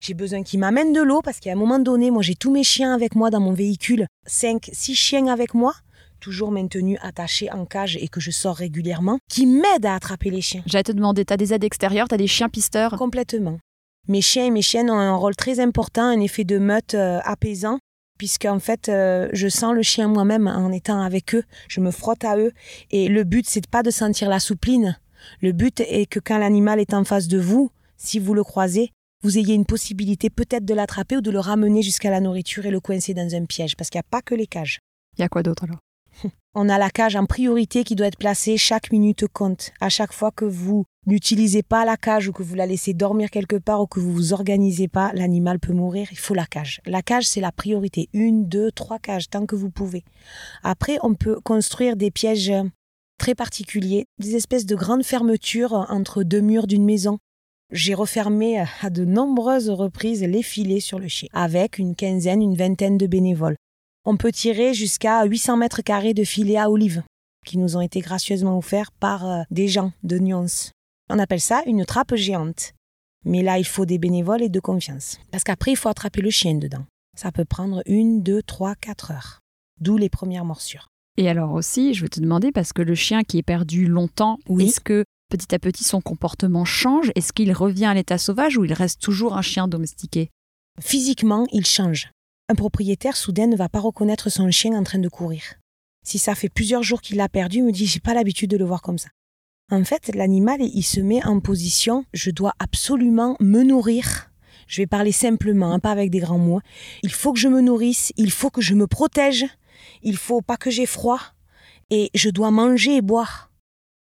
J'ai besoin qu'ils m'amènent de l'eau parce qu'à un moment donné, moi j'ai tous mes chiens avec moi dans mon véhicule, 5, 6 chiens avec moi, toujours maintenus attachés en cage et que je sors régulièrement, qui m'aident à attraper les chiens. J'allais te demander, t'as des aides extérieures, t'as des chiens pisteurs? Complètement. Mes chiens et mes chiennes ont un rôle très important, un effet de meute euh, apaisant, puisqu'en fait, euh, je sens le chien moi-même en étant avec eux, je me frotte à eux, et le but, c'est pas de sentir la soupline. Le but est que quand l'animal est en face de vous, si vous le croisez, vous ayez une possibilité peut-être de l'attraper ou de le ramener jusqu'à la nourriture et le coincer dans un piège, parce qu'il n'y a pas que les cages. Il y a quoi d'autre alors? On a la cage en priorité qui doit être placée, chaque minute compte. À chaque fois que vous n'utilisez pas la cage ou que vous la laissez dormir quelque part ou que vous vous organisez pas, l'animal peut mourir, il faut la cage. La cage, c'est la priorité. Une, deux, trois cages, tant que vous pouvez. Après, on peut construire des pièges très particuliers, des espèces de grandes fermetures entre deux murs d'une maison. J'ai refermé à de nombreuses reprises les filets sur le chien, avec une quinzaine, une vingtaine de bénévoles. On peut tirer jusqu'à 800 mètres carrés de filets à olives, qui nous ont été gracieusement offerts par euh, des gens de nuance. On appelle ça une trappe géante. Mais là, il faut des bénévoles et de confiance. Parce qu'après, il faut attraper le chien dedans. Ça peut prendre une, deux, trois, quatre heures. D'où les premières morsures. Et alors aussi, je vais te demander, parce que le chien qui est perdu longtemps, Oui. est-ce que petit à petit son comportement change? Est-ce qu'il revient à l'état sauvage ou il reste toujours un chien domestiqué? Physiquement, il change. Un propriétaire soudain ne va pas reconnaître son chien en train de courir. Si ça fait plusieurs jours qu'il l'a perdu, il me dit j'ai pas l'habitude de le voir comme ça. En fait, l'animal, il se met en position je dois absolument me nourrir. Je vais parler simplement, hein, pas avec des grands mots. Il faut que je me nourrisse, il faut que je me protège, il faut pas que j'ai froid et je dois manger et boire.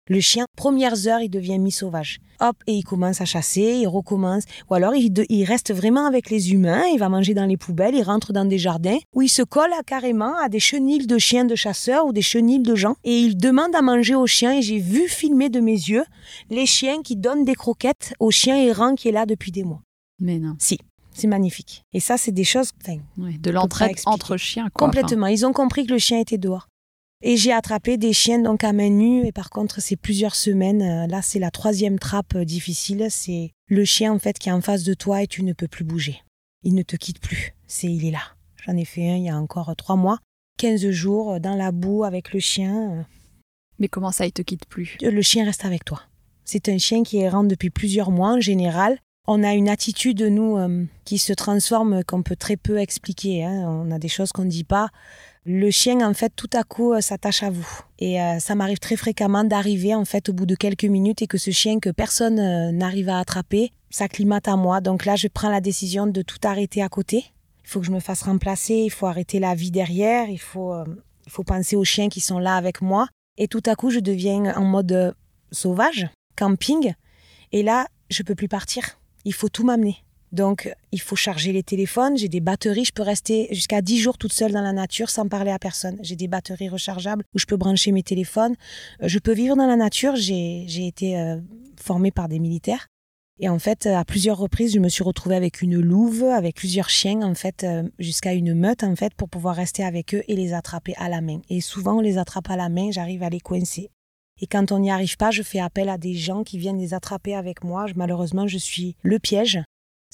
Le chien, premières heures, il devient mi-sauvage. Hop, et il commence à chasser, il recommence. Ou alors, il, de- il reste vraiment avec les humains, il va manger dans les poubelles, il rentre dans des jardins où il se colle à- carrément à des chenilles de chiens de chasseurs ou des chenilles de gens. Et il demande à manger aux chiens. Et j'ai vu filmer de mes yeux les chiens qui donnent des croquettes au chien errant qui est là depuis des mois. Mais non. Si, c'est magnifique. Et ça, c'est des choses Ouais, de l'entraide entre chiens. Quoi. complètement. Ils ont compris que le chien était dehors. Et j'ai attrapé des chiens donc à main nue. Et par contre, c'est plusieurs semaines. Euh, Là, c'est la troisième trappe euh, difficile. C'est le chien en fait qui est en face de toi et tu ne peux plus bouger. Il ne te quitte plus. C'est il est là. J'en ai fait un il y a encore trois mois. 15 jours euh, dans la boue avec le chien. Mais comment ça, il te quitte plus? Le chien reste avec toi. C'est un chien qui est errant depuis plusieurs mois en général. On a une attitude, nous, euh, qui se transforme, qu'on peut très peu expliquer. hein. On a des choses qu'on ne dit pas. Le chien, en fait, tout à coup, euh, s'attache à vous. Et euh, ça m'arrive très fréquemment d'arriver, en fait, au bout de quelques minutes et que ce chien que personne euh, n'arrive à attraper s'acclimate à moi. Donc là, je prends la décision de tout arrêter à côté. Il faut que je me fasse remplacer, il faut arrêter la vie derrière, il faut, euh, il faut penser aux chiens qui sont là avec moi. Et tout à coup, je deviens en mode sauvage, camping. Et là, je peux plus partir. Il faut tout m'amener. Donc, il faut charger les téléphones. J'ai des batteries. Je peux rester jusqu'à 10 jours toute seule dans la nature sans parler à personne. J'ai des batteries rechargeables où je peux brancher mes téléphones. Euh, Je peux vivre dans la nature. J'ai été euh, formée par des militaires. Et en fait, à plusieurs reprises, je me suis retrouvée avec une louve, avec plusieurs chiens, en fait, euh, jusqu'à une meute, en fait, pour pouvoir rester avec eux et les attraper à la main. Et souvent, on les attrape à la main, j'arrive à les coincer. Et quand on n'y arrive pas, je fais appel à des gens qui viennent les attraper avec moi. Malheureusement, je suis le piège.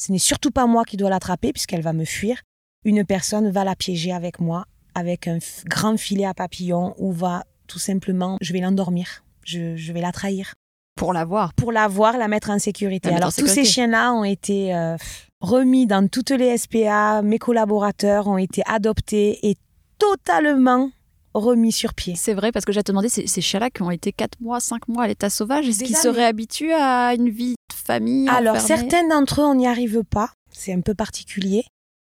Ce n'est surtout pas moi qui dois l'attraper puisqu'elle va me fuir. Une personne va la piéger avec moi, avec un grand filet à papillons ou va tout simplement, je vais l'endormir. Je, je vais la trahir Pour l'avoir. pour la voir, la mettre en sécurité. La mettre Alors en tous ces chiens-là ont été euh, remis dans toutes les SPA, mes collaborateurs ont été adoptés et totalement remis sur pied. C'est vrai, parce que j'ai demandé, ces, ces chiens-là qui ont été 4 mois, 5 mois à l'état sauvage, est-ce qu'ils seraient habitués à une vie de famille Alors enfermée? certains d'entre eux, on n'y arrive pas, c'est un peu particulier.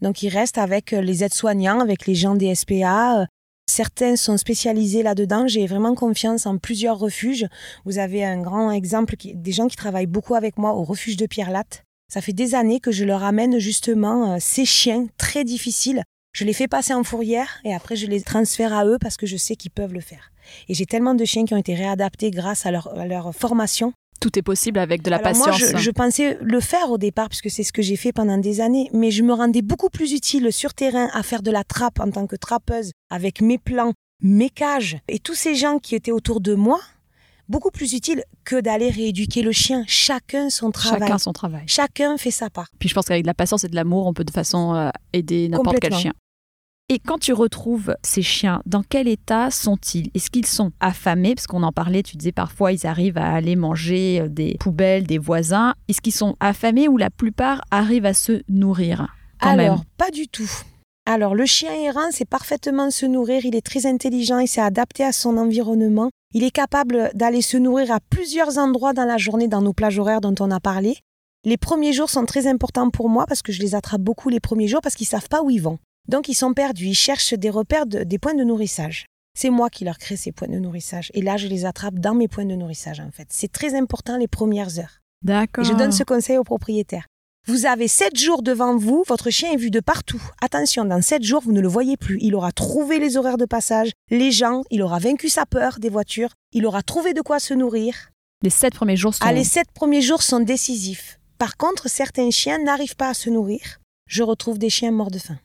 Donc ils restent avec euh, les aides-soignants, avec les gens des SPA. euh, Certains sont spécialisés là-dedans. J'ai vraiment confiance en plusieurs refuges. Vous avez un grand exemple, qui- des gens qui travaillent beaucoup avec moi au refuge de Pierre Latte. Ça fait des années que je leur amène justement euh, ces chiens très difficiles. Je les fais passer en fourrière et après je les transfère à eux parce que je sais qu'ils peuvent le faire. Et j'ai tellement de chiens qui ont été réadaptés grâce à leur, à leur formation Tout est possible avec de la alors patience. Moi, je, je pensais le faire au départ, puisque c'est ce que j'ai fait pendant des années, mais je me rendais beaucoup plus utile sur terrain à faire de la trappe en tant que trappeuse, avec mes plans, mes cages, et tous ces gens qui étaient autour de moi, beaucoup plus utile que d'aller rééduquer le chien. Chacun son travail. Chacun son travail. Chacun fait sa part. Puis je pense qu'avec de la patience et de l'amour, on peut de façon euh, aider n'importe quel chien. Et quand tu retrouves ces chiens, dans quel état sont-ils? Est-ce qu'ils sont affamés? Parce qu'on en parlait, tu disais parfois ils arrivent à aller manger euh, des poubelles des voisins. Est-ce qu'ils sont affamés ou la plupart arrivent à se nourrir quand Alors, même? pas du tout. Alors, le chien errant sait parfaitement se nourrir, il est très intelligent, il s'est adapté à son environnement. Il est capable d'aller se nourrir à plusieurs endroits dans la journée, dans nos plages horaires dont on a parlé. Les premiers jours sont très importants pour moi parce que je les attrape beaucoup les premiers jours parce qu'ils savent pas où ils vont. Donc, ils sont perdus, ils cherchent des repères, de- des points de nourrissage. C'est moi qui leur crée ces points de nourrissage. Et là, je les attrape dans mes points de nourrissage, en fait. C'est très important les premières heures. D'accord. Et je donne ce conseil aux propriétaires. Vous avez sept jours devant vous, votre chien est vu de partout. Attention, dans sept jours, vous ne le voyez plus. Il aura trouvé les horaires de passage, les gens, il aura vaincu sa peur des voitures, il aura trouvé de quoi se nourrir. Les sept premiers jours sont. Ah, les sept premiers jours sont décisifs. Par contre, certains chiens n'arrivent pas à se nourrir. Je retrouve des chiens morts de faim.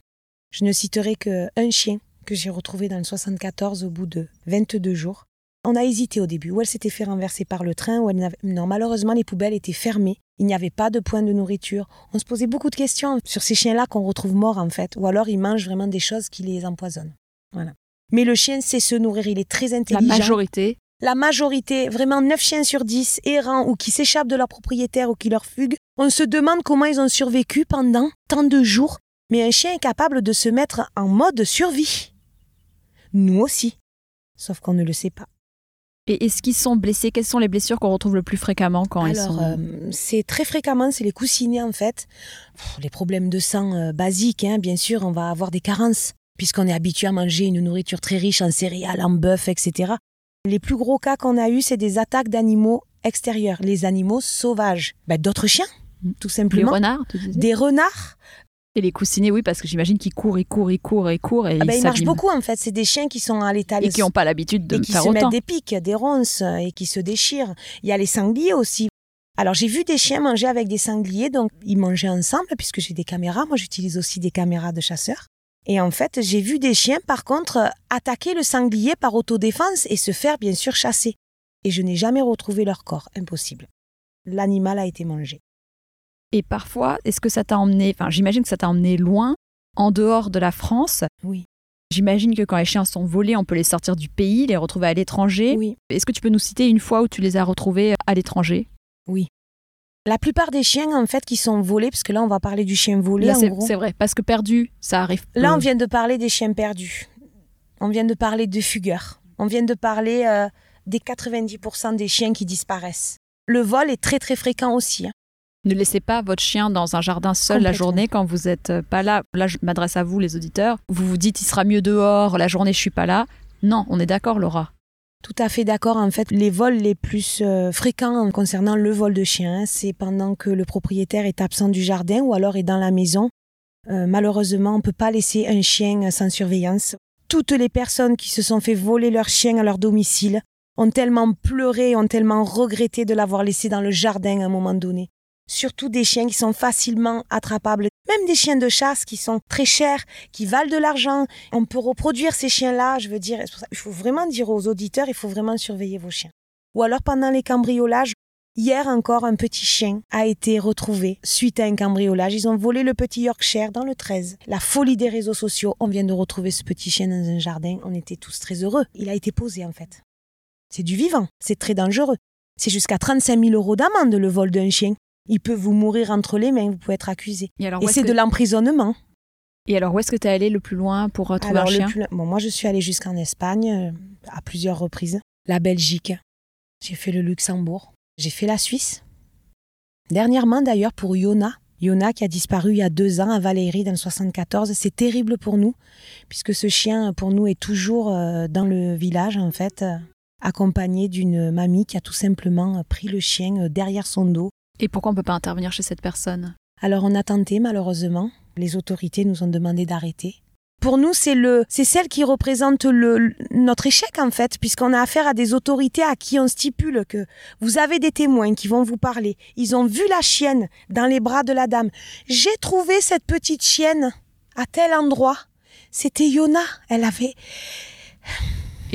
Je ne citerai qu'un chien que j'ai retrouvé dans le 74 au bout de 22 jours. On a hésité au début, où elle s'était fait renverser par le train, ou elle n'avait... Non, malheureusement, les poubelles étaient fermées. Il n'y avait pas de point de nourriture. On se posait beaucoup de questions sur ces chiens-là qu'on retrouve morts, en fait. Ou alors, ils mangent vraiment des choses qui les empoisonnent. Voilà. Mais le chien sait se nourrir, il est très La intelligent. majorité. La majorité, vraiment 9 chiens sur 10, errants ou qui s'échappent de leur propriétaire ou qui leur fuguent, on se demande comment ils ont survécu pendant tant de jours. Mais un chien est capable de se mettre en mode survie. Nous aussi. Sauf qu'on ne le sait pas. Et est-ce qu'ils sont blessés? Quelles sont les blessures qu'on retrouve le plus fréquemment quand ils Alors, sont... euh, c'est très fréquemment, c'est les coussinets en fait. Pff, Les problèmes de sang euh, basiques, hein, bien sûr, on va avoir des carences, puisqu'on est habitué à manger une nourriture très riche en céréales, en bœuf, etc. Les plus gros cas qu'on a eus, c'est des attaques d'animaux extérieurs, les animaux sauvages. Ben, D'autres chiens, Mm. tout simplement. renards, tu disais Des renards, Et les coussinets, oui, parce que j'imagine qu'ils courent, ils courent, ils courent, ils courent et ah ben, ils ils marchent beaucoup en fait. C'est des chiens qui sont à l'état Et qui n'ont pas l'habitude de et qui faire se autant. mettent des pics, des ronces et qui se déchirent. Il y a les sangliers aussi. Alors j'ai vu des chiens manger avec des sangliers, donc ils mangeaient ensemble puisque j'ai des caméras. Moi j'utilise aussi des caméras de chasseurs. Et en fait j'ai vu des chiens par contre attaquer le sanglier par autodéfense et se faire bien sûr chasser. Et je n'ai jamais retrouvé leur corps, impossible. L'animal a été mangé. Et parfois, est-ce que ça t'a emmené, enfin j'imagine que ça t'a emmené loin, en dehors de la France. Oui. J'imagine que quand les chiens sont volés, on peut les sortir du pays, les retrouver à l'étranger. Oui. Est-ce que tu peux nous citer une fois où tu les as retrouvés à l'étranger? La plupart des chiens en fait qui sont volés, parce que là on va parler du chien volé c'est vrai, parce que perdu, ça arrive. Là, on vient de parler des chiens perdus. On vient de parler de fugueurs. On vient de parler euh, des 90% des chiens qui disparaissent. Le vol est très très fréquent aussi. hein. Ne laissez pas votre chien dans un jardin seul la journée quand vous n'êtes pas là. Là, je m'adresse à vous, les auditeurs. Vous vous dites, il sera mieux dehors, la journée, je suis pas là. Non, on est d'accord, Laura. Tout à fait d'accord. En fait, les vols les plus euh, fréquents concernant le vol de chiens, c'est pendant que le propriétaire est absent du jardin ou alors est dans la maison. Euh, malheureusement, on ne peut pas laisser un chien sans surveillance. Toutes les personnes qui se sont fait voler leur chien à leur domicile ont tellement pleuré, ont tellement regretté de l'avoir laissé dans le jardin à un moment donné. Surtout des chiens qui sont facilement attrapables, même des chiens de chasse qui sont très chers, qui valent de l'argent. On peut reproduire ces chiens-là, je veux dire, il faut vraiment dire aux auditeurs, il faut vraiment surveiller vos chiens. Ou alors pendant les cambriolages, hier encore un petit chien a été retrouvé suite à un cambriolage. Ils ont volé le petit Yorkshire dans le 13. La folie des réseaux sociaux, on vient de retrouver ce petit chien dans un jardin, on était tous très heureux. Il a été posé en fait. C'est du vivant, c'est très dangereux. C'est jusqu'à 35 000 euros d'amende le vol d'un chien. Il peut vous mourir entre les mains, vous pouvez être accusé. Et c'est que... de l'emprisonnement. Et alors, où est-ce que tu es allé le plus loin pour euh, trouver Alors, un le chien plus- bon, moi, je suis allée jusqu'en Espagne euh, à plusieurs reprises. La Belgique. J'ai fait le Luxembourg. J'ai fait la Suisse. Dernièrement, d'ailleurs, pour Yona. Yona qui a disparu il y a deux ans à Valérie dans le 74. C'est terrible pour nous, puisque ce chien, pour nous, est toujours euh, dans le village, en fait, accompagné d'une mamie qui a tout simplement pris le chien derrière son dos. Et pourquoi on peut pas intervenir chez cette personne? Alors on a tenté malheureusement. Les autorités nous ont demandé d'arrêter. Pour nous, c'est le, c'est celle qui représente le, notre échec en fait, puisqu'on a affaire à des autorités à qui on stipule que vous avez des témoins qui vont vous parler. Ils ont vu la chienne dans les bras de la dame. J'ai trouvé cette petite chienne à tel endroit. C'était Yona. Elle avait.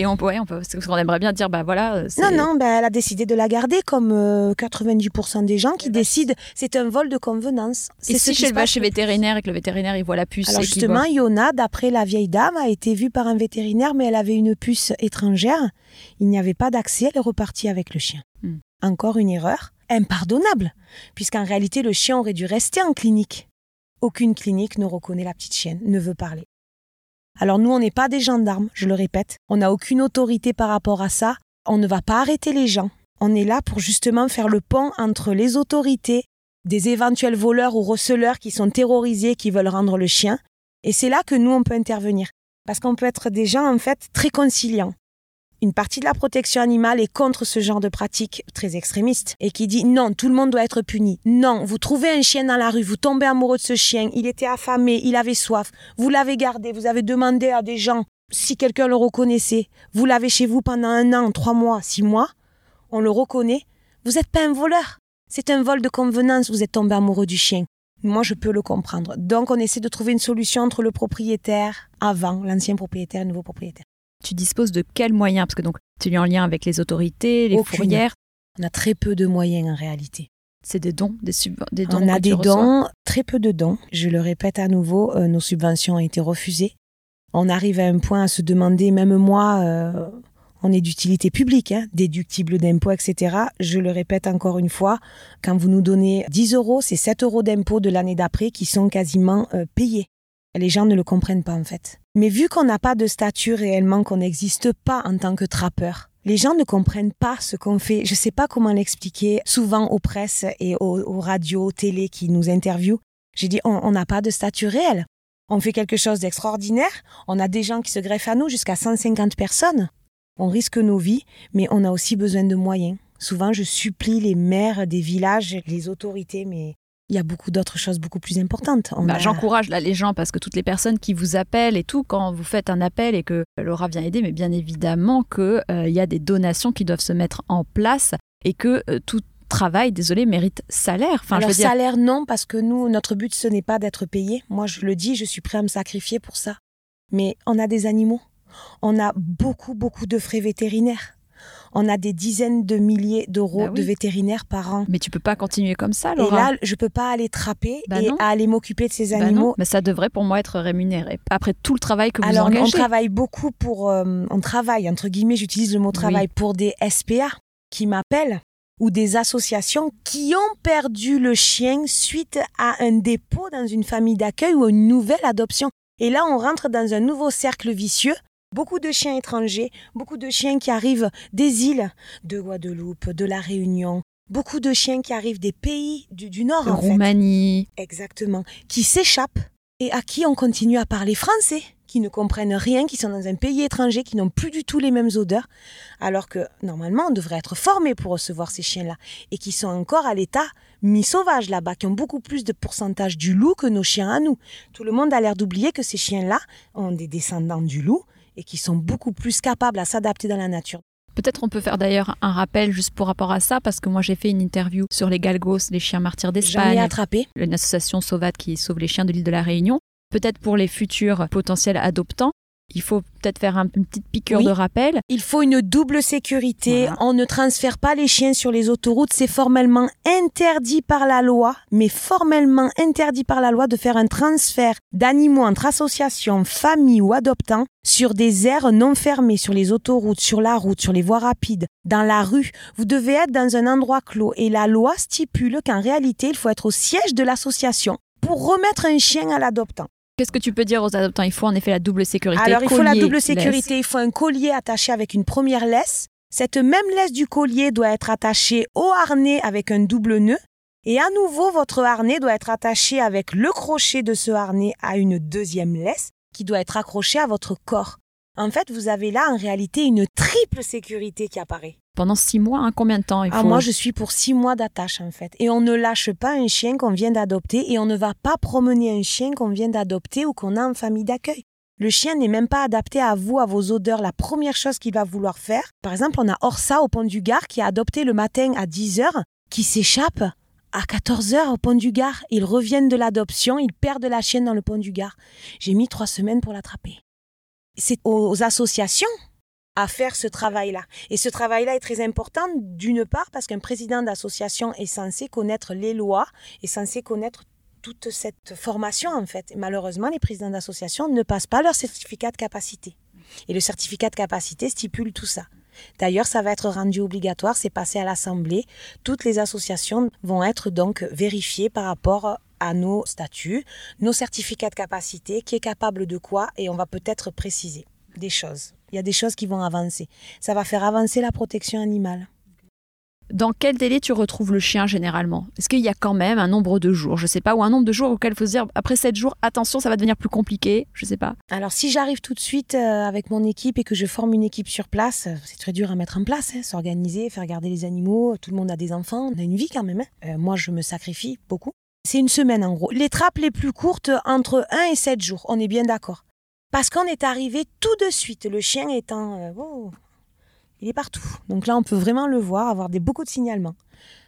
Et on, ouais, on peut, parce qu'on aimerait bien dire, bah voilà. euh, Non, non, ben, elle a décidé de la garder comme euh, 90% des gens qui décident. C'est un vol de convenance. Et si elle se va chez le vétérinaire et que le vétérinaire il voit la puce Alors justement, Yona, d'après la vieille dame, a été vue par un vétérinaire, mais elle avait une puce étrangère. Il n'y avait pas d'accès, elle est repartie avec le chien. Hmm. Encore une erreur impardonnable, puisqu'en réalité, le chien aurait dû rester en clinique. Aucune clinique ne reconnaît la petite chienne, ne veut parler. Alors nous, on n'est pas des gendarmes, je le répète. On n'a aucune autorité par rapport à ça. On ne va pas arrêter les gens. On est là pour justement faire le pont entre les autorités, des éventuels voleurs ou receleurs qui sont terrorisés, qui veulent rendre le chien. Et c'est là que nous, on peut intervenir. Parce qu'on peut être des gens, en fait, très conciliants. Une partie de la protection animale est contre ce genre de pratique très extrémiste et qui dit non, tout le monde doit être puni. Non, vous trouvez un chien dans la rue, vous tombez amoureux de ce chien, il était affamé, il avait soif, vous l'avez gardé, vous avez demandé à des gens si quelqu'un le reconnaissait, vous l'avez chez vous pendant un an, trois mois, six mois, on le reconnaît, vous n'êtes pas un voleur. C'est un vol de convenance, vous êtes tombé amoureux du chien. Moi, je peux le comprendre. Donc, on essaie de trouver une solution entre le propriétaire avant, l'ancien propriétaire et le nouveau propriétaire. Tu disposes de quels moyens? Parce que donc, tu es en lien avec les autorités, les Aucune. fourrières. On a très peu de moyens en réalité. C'est des dons, des, des dons. On a que des dons, très peu de dons. Je le répète à nouveau, euh, nos subventions ont été refusées. On arrive à un point à se demander, même moi, euh, on est d'utilité publique, hein, déductible d'impôts, etc. Je le répète encore une fois, quand vous nous donnez 10 euros, c'est 7 euros d'impôts de l'année d'après qui sont quasiment euh, payés. Les gens ne le comprennent pas en fait. Mais vu qu'on n'a pas de statut réellement, qu'on n'existe pas en tant que trappeur, les gens ne comprennent pas ce qu'on fait. Je ne sais pas comment l'expliquer. Souvent aux presses et aux, radios, aux télé qui nous interviewent, j'ai dit on on n'a pas de statut réel. On fait quelque chose d'extraordinaire. On a des gens qui se greffent à nous jusqu'à 150 personnes. On risque nos vies, mais on a aussi besoin de moyens. Souvent, je supplie les maires des villages, les autorités, mais il y a beaucoup d'autres choses beaucoup plus importantes. Bah, a- J'encourage là les gens parce que toutes les personnes qui vous appellent et tout, quand vous faites un appel et que Laura vient aider, mais bien évidemment qu'il y a des donations qui doivent se mettre en place et que euh, tout travail, désolé, mérite salaire. Enfin, Alors je veux dire, salaire non parce que nous notre but ce n'est pas d'être payé. Moi je le dis, je suis prêt à me sacrifier pour ça. Mais on a des animaux. On a beaucoup beaucoup de frais vétérinaires. On a des dizaines de milliers d'euros Bah oui. de vétérinaires par an. mais tu peux pas continuer comme ça, Et Laura. là, je peux pas aller trapper Bah et non. aller m'occuper de ces Bah non, animaux. mais ça devrait pour moi être rémunéré. Après tout le travail que vous Alors, on travaille beaucoup pour. euh, on travaille, entre guillemets, j'utilise le mot travail, pour des SPA qui m'appellent ou des associations qui ont perdu le chien suite à un dépôt dans une famille d'accueil ou une nouvelle adoption. Et là, on rentre dans un nouveau cercle vicieux. Beaucoup de chiens étrangers, beaucoup de chiens qui arrivent des îles de Guadeloupe, de la Réunion, beaucoup de chiens qui arrivent des pays du, du Nord, de en fait. Roumanie. Exactement. Qui s'échappent et à qui on continue à parler français, qui ne comprennent rien, qui sont dans un pays étranger, qui n'ont plus du tout les mêmes odeurs, alors que normalement on devrait être formé pour recevoir ces chiens-là et qui sont encore à l'état mi-sauvage là-bas, qui ont beaucoup plus de pourcentage du loup que nos chiens à nous. Tout le monde a l'air d'oublier que ces chiens-là ont des descendants du loup et qui sont beaucoup plus capables à s'adapter dans la nature. Peut-être on peut faire d'ailleurs un rappel juste pour rapport à ça, parce que moi j'ai fait une interview sur les galgos, les chiens martyrs J'en ai d'Espagne, attrapé. une association sauvade qui sauve les chiens de l'île de la Réunion. Peut-être pour les futurs potentiels adoptants, il faut peut-être faire un- une petite piqûre Oui. de rappel. Il faut une double sécurité. Voilà. On ne transfère pas les chiens sur les autoroutes. C'est formellement interdit par la loi, mais formellement interdit par la loi de faire un transfert d'animaux entre associations, familles ou adoptants sur des aires non fermées, sur les autoroutes, sur la route, sur les voies rapides, dans la rue. Vous devez être dans un endroit clos et la loi stipule qu'en réalité, il faut être au siège de l'association pour remettre un chien à l'adoptant. Qu'est-ce que tu peux dire aux adoptants? Il faut en effet la double sécurité. Alors, il faut la double laisse. sécurité. Il faut un collier attaché avec une première laisse. Cette même laisse du collier doit être attachée au harnais avec un double nœud. Et à nouveau, votre harnais doit être attaché avec le crochet de ce harnais à une deuxième laisse qui doit être accrochée à votre corps. En fait, vous avez là en réalité une triple sécurité qui apparaît. Pendant six mois, hein, combien de temps il faut Ah, moi, je suis pour six mois d'attache, en fait. Et on ne lâche pas un chien qu'on vient d'adopter et on ne va pas promener un chien qu'on vient d'adopter ou qu'on a en famille d'accueil. Le chien n'est même pas adapté à vous, à vos odeurs. La première chose qu'il va vouloir faire, par exemple, on a Orsa au Pont du Gard qui a adopté le matin à 10 heures, qui s'échappe à 14 heures au Pont du Gard. Ils reviennent de l'adoption, ils perdent la chienne dans le Pont du Gard. J'ai mis trois semaines pour l'attraper. C'est aux associations à faire ce travail-là. Et ce travail-là est très important, d'une part, parce qu'un président d'association est censé connaître les lois, est censé connaître toute cette formation, en fait. Malheureusement, les présidents d'association ne passent pas leur certificat de capacité. Et le certificat de capacité stipule tout ça. D'ailleurs, ça va être rendu obligatoire, c'est passé à l'Assemblée. Toutes les associations vont être donc vérifiées par rapport à nos statuts, nos certificats de capacité, qui est capable de quoi, et on va peut-être préciser des choses. Il y a des choses qui vont avancer. Ça va faire avancer la protection animale. Dans quel délai tu retrouves le chien généralement? Est-ce qu'il y a quand même un nombre de jours? Je sais pas, ou un nombre de jours auquel il faut se dire après 7 jours, attention, ça va devenir plus compliqué. Je sais pas. Alors si j'arrive tout de suite euh, avec mon équipe et que je forme une équipe sur place, euh, c'est très dur à mettre en place, hein, s'organiser, faire garder les animaux, tout le monde a des enfants, on a une vie quand même. hein. Euh, moi je me sacrifie beaucoup. C'est une semaine en gros. Les trappes les plus courtes entre 1 et 7 jours, on est bien d'accord. Parce qu'on est arrivé tout de suite, le chien étant... oh, il est partout. Donc là on peut vraiment le voir, avoir des, beaucoup de signalements.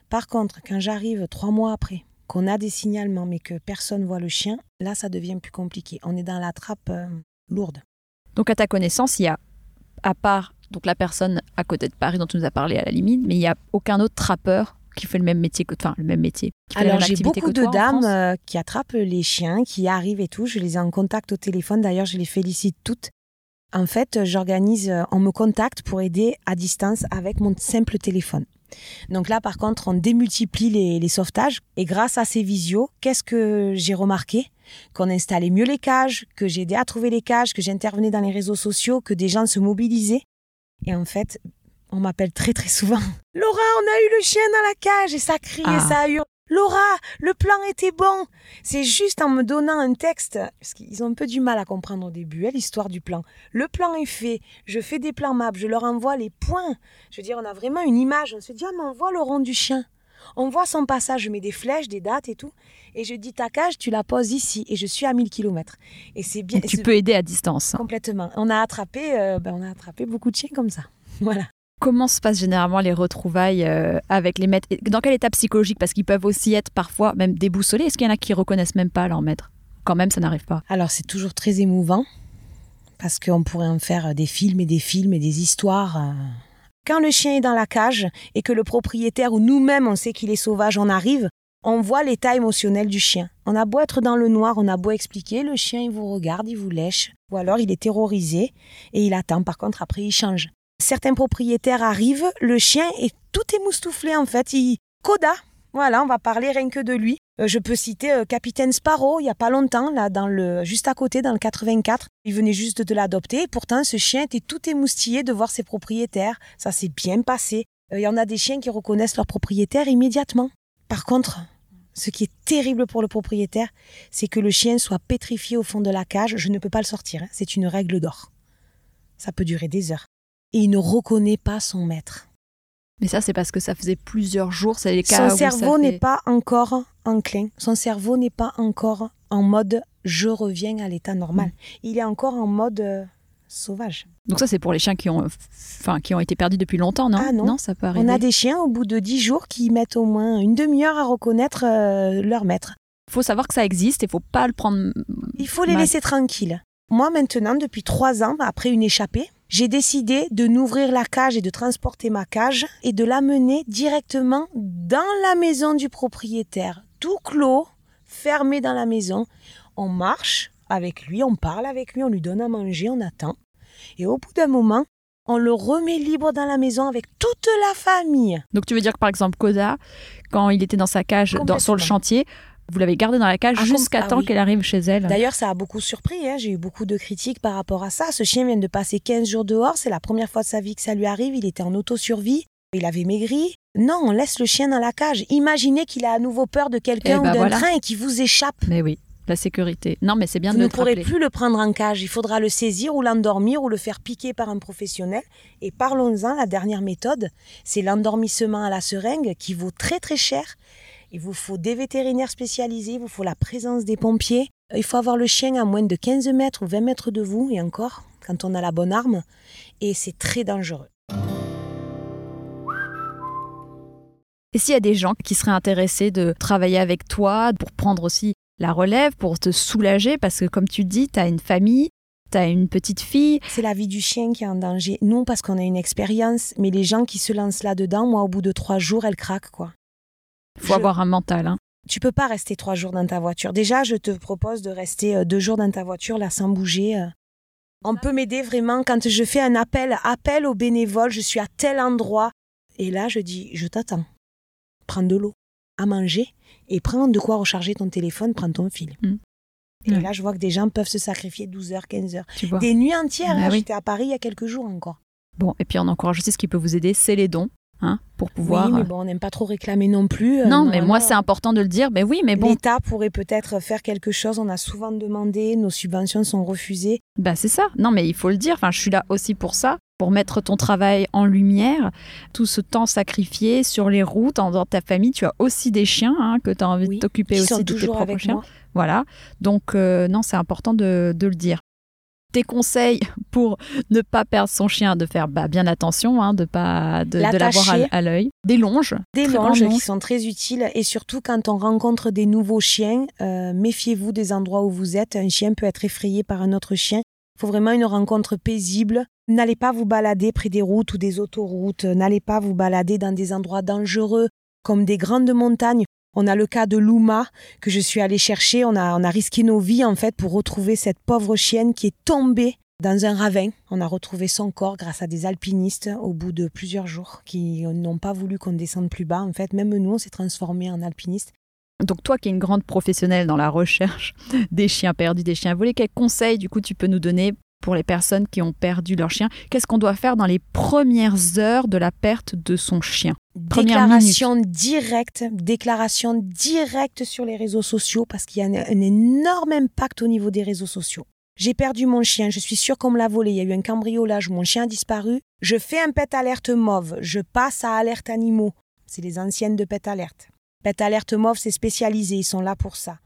Par contre, quand j'arrive trois mois après, qu'on a des signalements mais que personne voit le chien, là ça devient plus compliqué. On est dans la trappe euh, lourde. Donc à ta connaissance, il y a à part donc la personne à côté de Paris dont tu nous as parlé à la limite, mais il n'y a aucun autre trappeur qui fait le même métier que enfin le même métier. Alors j'ai beaucoup de toi dames euh, qui attrapent les chiens, qui arrivent et tout. Je les ai en contact au téléphone. D'ailleurs, je les félicite toutes. En fait, j'organise, euh, on me contacte pour aider à distance avec mon simple téléphone. Donc là, par contre, on démultiplie les, les sauvetages. Et grâce à ces visios, qu'est-ce que j'ai remarqué? Qu'on installait mieux les cages, que j'ai aidé à trouver les cages, que j'intervenais dans les réseaux sociaux, que des gens se mobilisaient. Et en fait, on m'appelle très très souvent. (laughs) Laura, on a eu le chien dans la cage et ça crie et Ah. ça hurle. Laura, le plan était bon. C'est juste en me donnant un texte, parce qu'ils ont un peu du mal à comprendre au début, hein, l'histoire du plan. Le plan est fait, je fais des plans maps, je leur envoie les points. Je veux dire, on a vraiment une image. On se dit, ah, mais on voit le rond du chien. On voit son passage, je mets des flèches, des dates et tout. Et je dis, ta cage, tu la poses ici. Et je suis à 1000 km. Et c'est bien. Donc, tu peux aider à distance. Complètement. On a attrapé, euh, ben, on a attrapé beaucoup de chiens comme ça. (laughs) Voilà. Comment se passent généralement les retrouvailles euh, avec les maîtres Dans quel état psychologique? Parce qu'ils peuvent aussi être parfois même déboussolés. Est-ce qu'il y en a qui reconnaissent même pas leur maître? Quand même, ça n'arrive pas. Alors c'est toujours très émouvant parce qu'on pourrait en faire des films et des films et des histoires. euh. Quand le chien est dans la cage et que le propriétaire ou nous-mêmes on sait qu'il est sauvage, on arrive, on voit l'état émotionnel du chien. On a beau être dans le noir, on a beau expliquer, le chien il vous regarde, il vous lèche, ou alors il est terrorisé et il attend. Par contre après il change. Certains propriétaires arrivent, le chien est tout émoustouflé en fait, il coda. Voilà, on va parler rien que de lui. Euh, je peux citer euh, Capitaine Sparrow, il y a pas longtemps, là, dans le, juste à côté, dans le 84. Il venait juste de l'adopter. Pourtant, ce chien était tout émoustillé de voir ses propriétaires. Ça s'est bien passé. Euh, Il y en a des chiens qui reconnaissent leur propriétaire immédiatement. Par contre, ce qui est terrible pour le propriétaire, c'est que le chien soit pétrifié au fond de la cage. Je ne peux pas le sortir. hein. C'est une règle d'or. Ça peut durer des heures. Et il ne reconnaît pas son maître. Mais ça, c'est parce que ça faisait plusieurs jours. C'est les cas Son où cerveau fait- n'est pas encore enclin. Son cerveau n'est pas encore en mode je reviens à l'état normal. Mm. Il est encore en mode euh, sauvage. Donc ça, c'est pour les chiens qui ont, enfin, qui ont été perdus depuis longtemps, non? Ah, non. ça peut arriver. On a des chiens au bout de dix jours qui mettent au moins une demi-heure à reconnaître euh, leur maître. faut savoir que ça existe et faut pas le prendre. Il faut les mal. laisser tranquilles. Moi maintenant, depuis trois ans, après une échappée, j'ai décidé de n'ouvrir la cage et de transporter ma cage et de l'amener directement dans la maison du propriétaire. Tout clos, fermé dans la maison. On marche avec lui, on parle avec lui, on lui donne à manger, on attend. Et au bout d'un moment, on le remet libre dans la maison avec toute la famille. Donc tu veux dire que par exemple Koda, quand il était dans sa cage dans- sur le chantier, vous l'avez gardé dans la cage Ah, jusqu'à ah temps oui. qu'elle arrive chez elle. D'ailleurs, ça a beaucoup surpris. hein. J'ai eu beaucoup de critiques par rapport à ça. Ce chien vient de passer 15 jours dehors. C'est la première fois de sa vie que ça lui arrive. Il était en autosurvie. Il avait maigri. Non, on laisse le chien dans la cage. Imaginez qu'il a à nouveau peur de quelqu'un Eh ben ou d'un voilà. train et qu'il vous échappe. Mais oui, la sécurité. Non, mais c'est bien Vous de ne le pourrez rappeler. plus le prendre en cage. Il faudra le saisir ou l'endormir ou le faire piquer par un professionnel. Et parlons-en, la dernière méthode, c'est l'endormissement à la seringue qui vaut très très cher. Il vous faut des vétérinaires spécialisés, il vous faut la présence des pompiers. Il faut avoir le chien à moins de 15 mètres ou 20 mètres de vous, et encore, quand on a la bonne arme. Et c'est très dangereux. Et s'il y a des gens qui seraient intéressés de travailler avec toi pour prendre aussi la relève, pour te soulager, parce que comme tu dis, tu as une famille, tu as une petite fille. C'est la vie du chien qui est en danger. Non parce qu'on a une expérience, mais les gens qui se lancent là-dedans, moi, au bout de trois jours, elles craquent, quoi. Il faut Je- avoir un mental. Hein. Tu peux pas rester trois jours dans ta voiture. Déjà, je te propose de rester euh, deux jours dans ta voiture, là, sans bouger. euh. On peut m'aider vraiment quand je fais un appel, appel aux bénévoles, je suis à tel endroit. Et là, je dis, je t'attends. Prends de l'eau, à manger, et prends de quoi recharger ton téléphone, prends ton fil. Mm. Et Ouais. là, je vois que des gens peuvent se sacrifier 12 heures, 15 heures. Tu vois. Des nuits entières. Bah hein. oui. J'étais à Paris il y a quelques jours encore. Bon, et puis on encourage aussi ce qui peut vous aider, c'est les dons, hein, pour pouvoir. Oui, mais bon, on n'aime pas trop réclamer non plus. Euh, non, mais moi c'est important de le dire. Mais oui, mais bon, L'État pourrait peut-être faire quelque chose. On a souvent demandé, nos subventions sont refusées. bah c'est ça. Non, mais il faut le dire. Enfin, je suis là aussi pour ça, pour mettre ton travail en lumière, tout ce temps sacrifié sur les routes, dans ta famille. Tu as aussi des chiens hein, que tu as envie Oui, de t'occuper aussi de tes propres avec chiens. moi. Voilà. Donc, euh, non, c'est important de, de le dire. Tes conseils pour ne pas perdre son chien, de faire bah, bien attention, hein, de pas de, de l'avoir à, l'œil. Des longes. Des longes qui sont très utiles. Et surtout, quand on rencontre des nouveaux chiens, euh, méfiez-vous des endroits où vous êtes. Un chien peut être effrayé par un autre chien. Il faut vraiment une rencontre paisible. N'allez pas vous balader près des routes ou des autoroutes. N'allez pas vous balader dans des endroits dangereux comme des grandes montagnes. On a le cas de Luma que je suis allée chercher. On a, risqué nos vies en fait pour retrouver cette pauvre chienne qui est tombée dans un ravin. On a retrouvé son corps grâce à des alpinistes au bout de plusieurs jours qui n'ont pas voulu qu'on descende plus bas. En fait, même nous, on s'est transformés en alpinistes. Donc toi qui es une grande professionnelle dans la recherche des chiens perdus, des chiens volés, quels conseils du coup tu peux nous donner pour les personnes qui ont perdu leur chien Qu'est-ce qu'on doit faire dans les premières heures de la perte de son chien? Déclaration directe, déclaration directe sur les réseaux sociaux parce qu'il y a un, un énorme impact au niveau des réseaux sociaux. J'ai perdu mon chien, je suis sûre qu'on me l'a volé, il y a eu un cambriolage, mon chien a disparu. Je fais un pet alerte mauve, je passe à alerte animaux. C'est les anciennes de pet alerte. Pet alerte mauve, c'est spécialisé, ils sont là pour ça.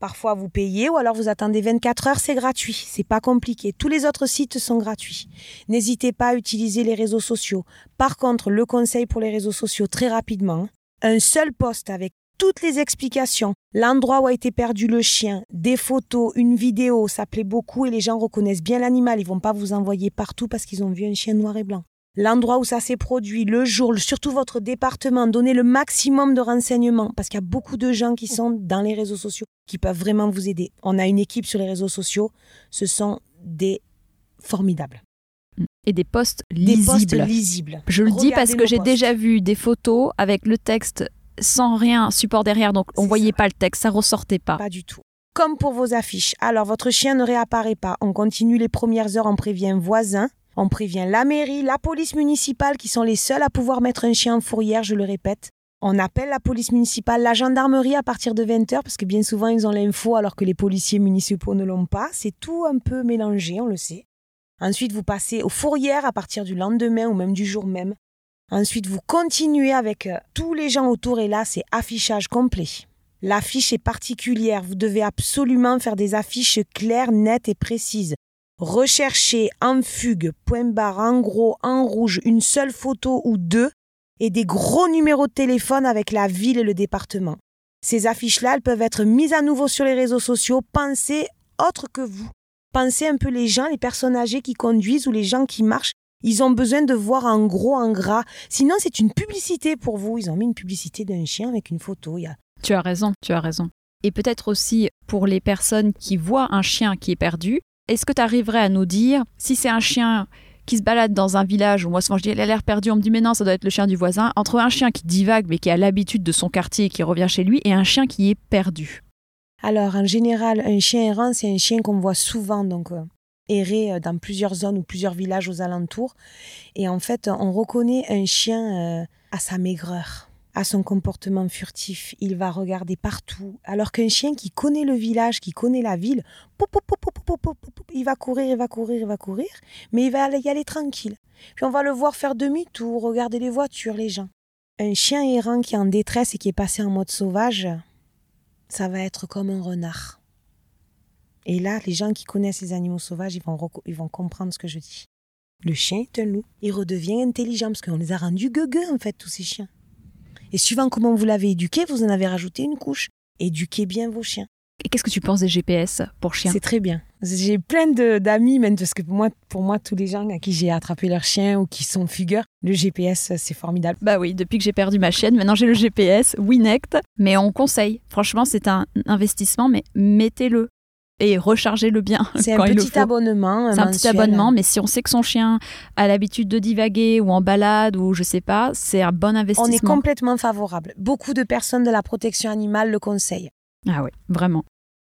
Parfois vous payez ou alors vous attendez 24 heures, c'est gratuit, c'est pas compliqué. Tous les autres sites sont gratuits. N'hésitez pas à utiliser les réseaux sociaux. Par contre, le conseil pour les réseaux sociaux très rapidement, un seul post avec toutes les explications, l'endroit où a été perdu le chien, des photos, une vidéo, ça plaît beaucoup et les gens reconnaissent bien l'animal. Ils vont pas vous envoyer partout parce qu'ils ont vu un chien noir et blanc. L'endroit où ça s'est produit, le jour, surtout votre département, donnez le maximum de renseignements parce qu'il y a beaucoup de gens qui sont dans les réseaux sociaux qui peuvent vraiment vous aider. On a une équipe sur les réseaux sociaux, ce sont des formidables. Et des posts lisibles. Des posts lisibles. Je le dis parce que j'ai déjà vu des photos avec le texte sans rien support derrière, donc on voyait pas le texte, ça ressortait pas. Pas du tout. Comme pour vos affiches. Alors, votre chien ne réapparaît pas. On continue les premières heures, on prévient voisins, on prévient la mairie, la police municipale, qui sont les seuls à pouvoir mettre un chien en fourrière, je le répète. On appelle la police municipale, la gendarmerie à partir de 20h, parce que bien souvent ils ont l'info alors que les policiers municipaux ne l'ont pas. C'est tout un peu mélangé, on le sait. Ensuite, vous passez aux fourrières à partir du lendemain ou même du jour même. Ensuite, vous continuez avec euh, tous les gens autour et là, c'est affichage complet. L'affiche est particulière. Vous devez absolument faire des affiches claires, nettes et précises. Recherchez en fugue, point barre, en gros, en rouge, une seule photo ou deux et des gros numéros de téléphone avec la ville et le département. Ces affiches-là, elles peuvent être mises à nouveau sur les réseaux sociaux. Pensez autre que vous. Pensez un peu les gens, les personnes âgées qui conduisent ou les gens qui marchent ils ont besoin de voir en gros, en gras. Sinon, c'est une publicité pour vous. Ils ont mis une publicité d'un chien avec une photo. Tu as raison, tu as raison. Et peut-être aussi pour les personnes qui voient un chien qui est perdu, est-ce que tu arriverais à nous dire si c'est un chien qui se balade dans un village où moi souvent je dis il a l'air perdu, on me dit mais non ça doit être le chien du voisin, entre un chien qui divague mais qui a l'habitude de son quartier et qui revient chez lui et un chien qui est perdu? Alors en général un chien errant c'est un chien qu'on voit souvent donc euh, errer euh, dans plusieurs zones ou plusieurs villages aux alentours. Et en fait, on reconnaît un chien euh, à sa maigreur, à son comportement furtif. Il va regarder partout. Alors qu'un chien qui connaît le village, qui connaît la ville, il va courir, il va courir, il va courir, mais il va y aller tranquille. Puis on va le voir faire demi-tour, regarder les voitures, les gens. Un chien errant qui est en détresse et qui est passé en mode sauvage, ça va être comme un renard. Et là, les gens qui connaissent les animaux sauvages, ils vont, ils vont comprendre ce que je dis. Le chien est un loup. Il redevient intelligent parce qu'on les a rendus gueugueux, en fait, tous ces chiens. Et suivant comment vous l'avez éduqué, vous en avez rajouté une couche. Éduquez bien vos chiens. Et qu'est-ce que tu penses des GPS pour chiens? C'est très bien. J'ai plein d'amis, même parce que pour moi, pour moi, tous les gens à qui j'ai attrapé leur chien ou qui sont fugueurs, le GPS, c'est formidable. Bah oui, depuis que j'ai perdu ma chienne, maintenant j'ai le GPS, Winect, mais on conseille. Franchement, c'est un investissement, mais mettez-le et recharger le bien. C'est (laughs) un petit abonnement. C'est un petit abonnement, mais si on sait que son chien a l'habitude de divaguer ou en balade ou je sais pas, c'est un bon investissement. On est complètement favorable. Beaucoup de personnes de la protection animale le conseillent. Ah oui, vraiment.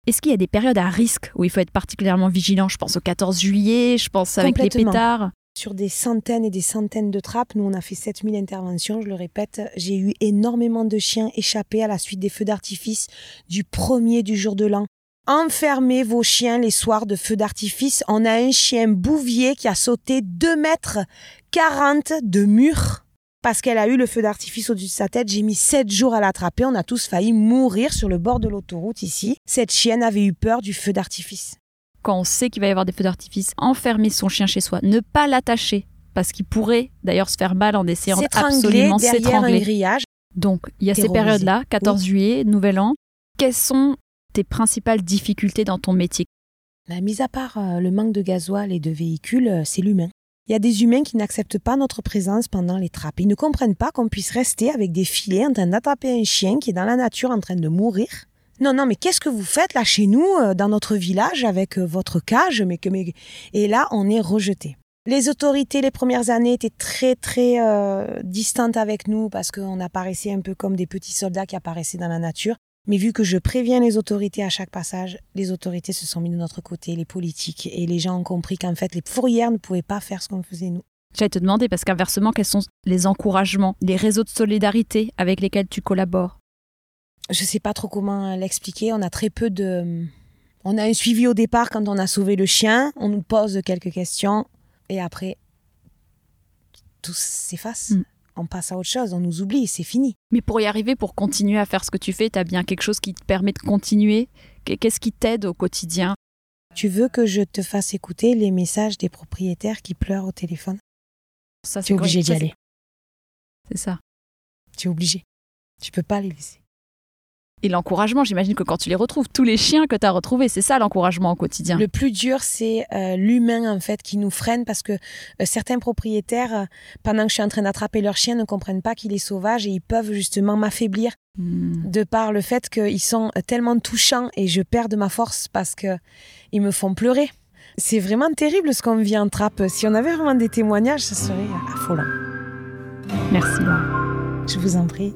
Est-ce qu'il y a des périodes à risque où il faut être particulièrement vigilant? Je pense au 14 juillet, je pense avec les pétards. Sur des centaines et des centaines de trappes, nous on a fait 7000 interventions, je le répète, j'ai eu énormément de chiens échappés à la suite des feux d'artifice du premier du jour de l'an Enfermez vos chiens les soirs de feu d'artifice. On a un chien bouvier qui a sauté 2 mètres 40 de mur parce qu'elle a eu le feu d'artifice au-dessus de sa tête. J'ai mis 7 jours à l'attraper. On a tous failli mourir sur le bord de l'autoroute ici. Cette chienne avait eu peur du feu d'artifice. Quand on sait qu'il va y avoir des feux d'artifice, enfermer son chien chez soi, ne pas l'attacher parce qu'il pourrait d'ailleurs se faire mal en essayant absolument s'étrangler. Donc, il y a ces périodes-là, 14 juillet, Nouvel An. Quels sont tes principales difficultés dans ton métier? La mise à part euh, le manque de gasoil et de véhicules, euh, c'est l'humain. Il y a des humains qui n'acceptent pas notre présence pendant les trappes. Ils ne comprennent pas qu'on puisse rester avec des filets en train d'attraper un chien qui est dans la nature en train de mourir. Non, non, mais qu'est-ce que vous faites là chez nous, euh, dans notre village, avec votre cage mais que. Et là, on est rejeté. Les autorités, les premières années, étaient très, très distantes avec nous parce qu'on apparaissait un peu comme des petits soldats qui apparaissaient dans la nature. Mais vu que je préviens les autorités à chaque passage, les autorités se sont mis de notre côté, les politiques, et les gens ont compris qu'en fait, les fourrières ne pouvaient pas faire ce qu'on faisait nous. J'allais te demander, parce qu'inversement, quels sont les encouragements, les réseaux de solidarité avec lesquels tu collabores? Je ne sais pas trop comment l'expliquer. On a très peu de. On a un suivi au départ quand on a sauvé le chien. On nous pose quelques questions. Et après, tout s'efface. Mm. On passe à autre chose, on nous oublie, c'est fini. Mais pour y arriver, pour continuer à faire ce que tu fais, tu as bien quelque chose qui te permet de continuer? Qu'est-ce qui t'aide au quotidien? Tu veux que je te fasse écouter les messages des propriétaires qui pleurent au téléphone? Ça, Tu es obligé d'y aller. C'est ça. Tu es obligé. Tu peux pas les laisser. Et l'encouragement, j'imagine que quand tu les retrouves, tous les chiens que tu as retrouvés, c'est ça l'encouragement au quotidien. Le plus dur, c'est euh, l'humain en fait qui nous freine parce que euh, certains propriétaires, euh, pendant que je suis en train d'attraper leur chien, ne comprennent pas qu'il est sauvage et ils peuvent justement m'affaiblir Hmm. de par le fait qu'ils sont tellement touchants et je perds de ma force parce que ils me font pleurer. C'est vraiment terrible ce qu'on vit en trappe. Si on avait vraiment des témoignages, ce serait affolant. Merci Laura. Je vous en prie.